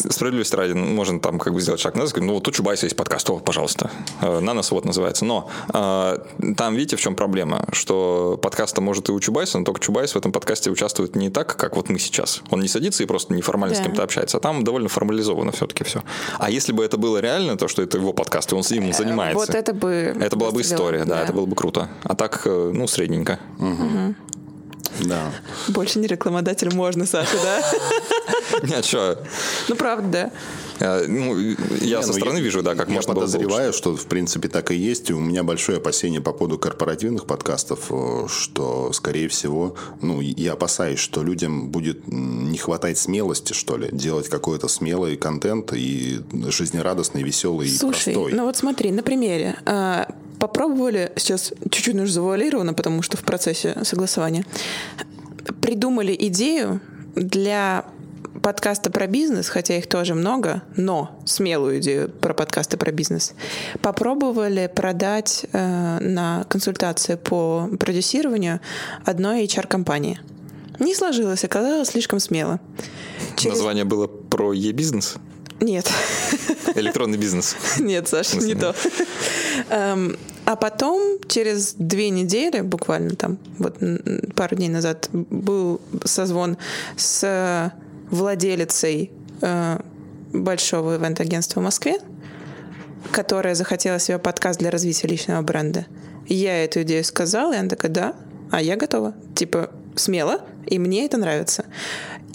справедливости ради, ну, можно там как бы сделать шаг назад, ну вот у Чубайса есть подкаст, о, пожалуйста, Э, Нанос вот называется. Но э, там, видите, в чем проблема, что подкаста может и у Чубайса, но только Чубайс в этом подкасте участвует не так, как вот мы сейчас. Он не садится и просто неформально с Да. кем-то общается, а там довольно формализовано все-таки все. А если бы это было реально, то, что это его подкаст, и он с ним занимается. Вот это бы... Это была бы история, да, это было бы круто. А так, э, ну, средненько. Да. Больше не рекламодатель можно, Саша, да? Не, а что? Ну, правда, да. Ну, я Не, со ну, стороны вижу, да, как я можно было подозреваю, что в принципе так и есть. И у меня большое опасение по поводу корпоративных подкастов, э, что, скорее всего, ну, я опасаюсь, что людям будет не хватать смелости, что ли, делать какой-то смелый контент и жизнерадостный, веселый и Слушай, простой. ну вот смотри, на примере. Попробовали, сейчас чуть-чуть нужно завуалировано, потому что в процессе согласования, придумали идею для подкаста про бизнес, хотя их тоже много, но смелую идею про подкасты про бизнес, попробовали продать э, на консультации по продюсированию одной HR-компании. Не сложилось, оказалось слишком смело. Через- Название было про e-бизнес, Нет. электронный бизнес. Нет, Саша, не то. Эм, А потом, через две недели, буквально там, вот пару дней назад, был созвон с владелицей э, большого ивент-агентства в Москве, которая захотела себе подкаст для развития личного бренда. Я эту идею сказала, и она такая, да, а я готова. Типа, смело, и мне это нравится.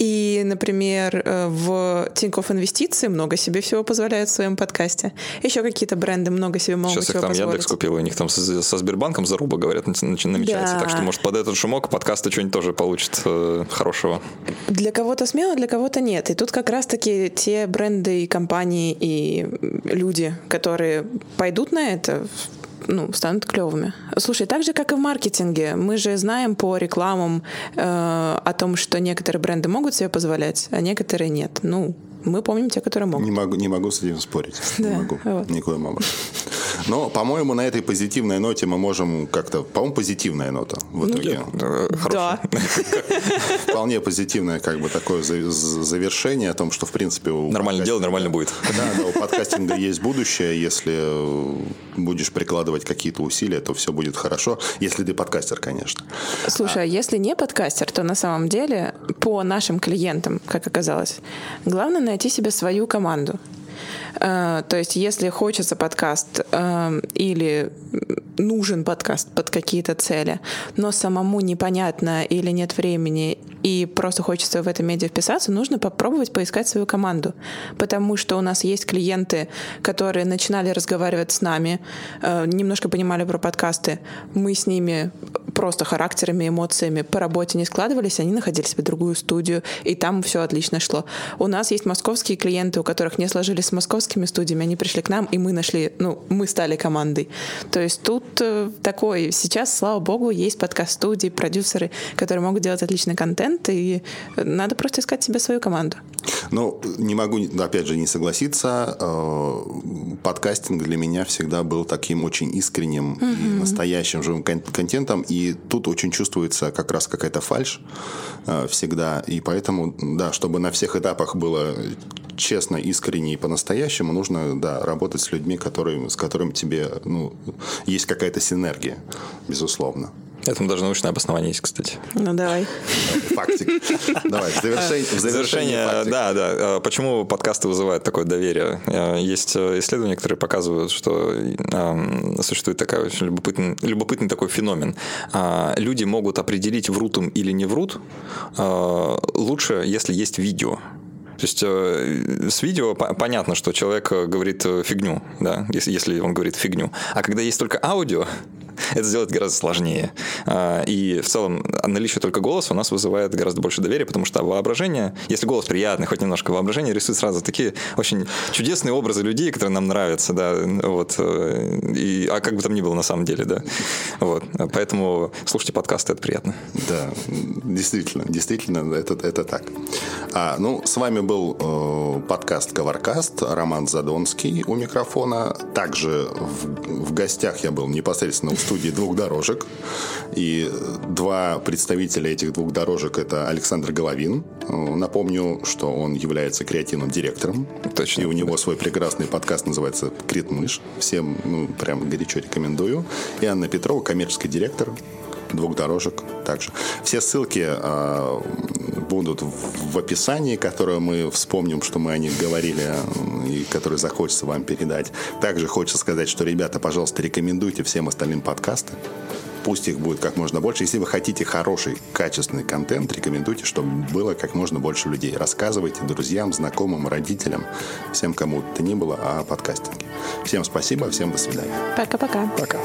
И, например, э, в Тинькофф Инвестиции много себе всего позволяют в своем подкасте. Еще какие-то бренды много себе могут Сейчас их там позволить. Яндекс купил, у них там со, со Сбербанком заруба, говорят, намечается. Да. Так что, может, под этот шумок подкасты что-нибудь тоже получат э, хорошего. Для кого-то смело, для кого-то нет. И тут как раз-таки те бренды и компании и люди, которые пойдут на это, ну, станут клевыми. Слушай, так же, как и в маркетинге, мы же знаем по рекламам э, о том, что некоторые бренды могут себе позволять, а некоторые нет. Ну, мы помним те, которые могут. Не могу, не могу с этим спорить. Не Да, могу. вот. Никоим образом. Но, по-моему, на этой позитивной ноте мы можем как-то... По-моему, позитивная нота в итоге. Э, Да. Вполне позитивное как бы такое за- за- завершение о том, что, в принципе... Нормально дело, нормально будет. Да, да, у подкастинга есть будущее. Если э, будешь прикладывать какие-то усилия, то все будет хорошо. Если ты подкастер, конечно. Слушай, а если не подкастер, то на самом деле по нашим клиентам, как оказалось, главное найти себе свою команду. Э, То есть, если хочется подкаст э, или нужен подкаст под какие-то цели, но самому непонятно или нет времени, и просто хочется в это медиа вписаться, нужно попробовать поискать свою команду. Потому что у нас есть клиенты, которые начинали разговаривать с нами, э, немножко понимали про подкасты. Мы с ними просто характерами, эмоциями по работе не складывались, они находили себе другую студию, и там все отлично шло. У нас есть московские клиенты, у которых не сложились с московскими студиями, они пришли к нам, и мы нашли, ну, мы стали командой. То есть тут э, такой, сейчас, слава богу, есть подкаст-студии, продюсеры, которые могут делать отличный контент, и надо просто искать себе свою команду. Ну, не могу, опять же, не согласиться. Э, Подкастинг для меня всегда был таким очень искренним и настоящим живым кон- контентом. И тут очень чувствуется как раз какая-то фальш э, всегда. И поэтому, да, чтобы на всех этапах было честно, искренне и по-настоящему, нужно, да, работать с людьми, которые, с которыми тебе, ну, есть какая-то синергия, безусловно. Этому даже научное обоснование есть, кстати. Ну, давай. Фактик. Давай, в завершение, в завершение фактик. да, да. Э, Почему подкасты вызывают такое доверие? Э, Есть э, исследования, которые показывают, что эм, существует такая очень любопытный, любопытный такой феномен. А, Люди могут определить, врут им или не врут, лучше, если есть видео. То есть э, с видео по- понятно, что человек э, говорит э, фигню, да, если, если он говорит фигню. А когда есть только аудио, это сделать гораздо сложнее. А, И в целом наличие только голоса у нас вызывает гораздо больше доверия, потому что воображение, если голос приятный, хоть немножко воображение рисует сразу такие очень чудесные образы людей, которые нам нравятся, да, вот, э, и, а как бы там ни было на самом деле, да, вот, поэтому слушайте подкасты, это приятно. Да, действительно, действительно, это, это так. А, ну, с вами был э, подкаст Коваркаст, Роман Задонский у микрофона. Также в, в гостях я был непосредственно в студии двух дорожек. И два представителя этих двух дорожек это Александр Головин. Э, Напомню, что он является креативным директором. Точно. И у него свой прекрасный подкаст называется «Критмыш». Всем, ну, прям горячо рекомендую. И Анна Петрова, коммерческий директор двух дорожек также. Все ссылки э, будут в, в описании, которое мы вспомним, что мы о них говорили, э, и которые захочется вам передать. Также хочется сказать, что, ребята, пожалуйста, рекомендуйте всем остальным подкасты. Пусть их будет как можно больше. Если вы хотите хороший, качественный контент, рекомендуйте, чтобы было как можно больше людей. Рассказывайте друзьям, знакомым, родителям, всем, кому то ни было о подкастинге. Всем спасибо, всем до свидания. Пока-пока. Пока.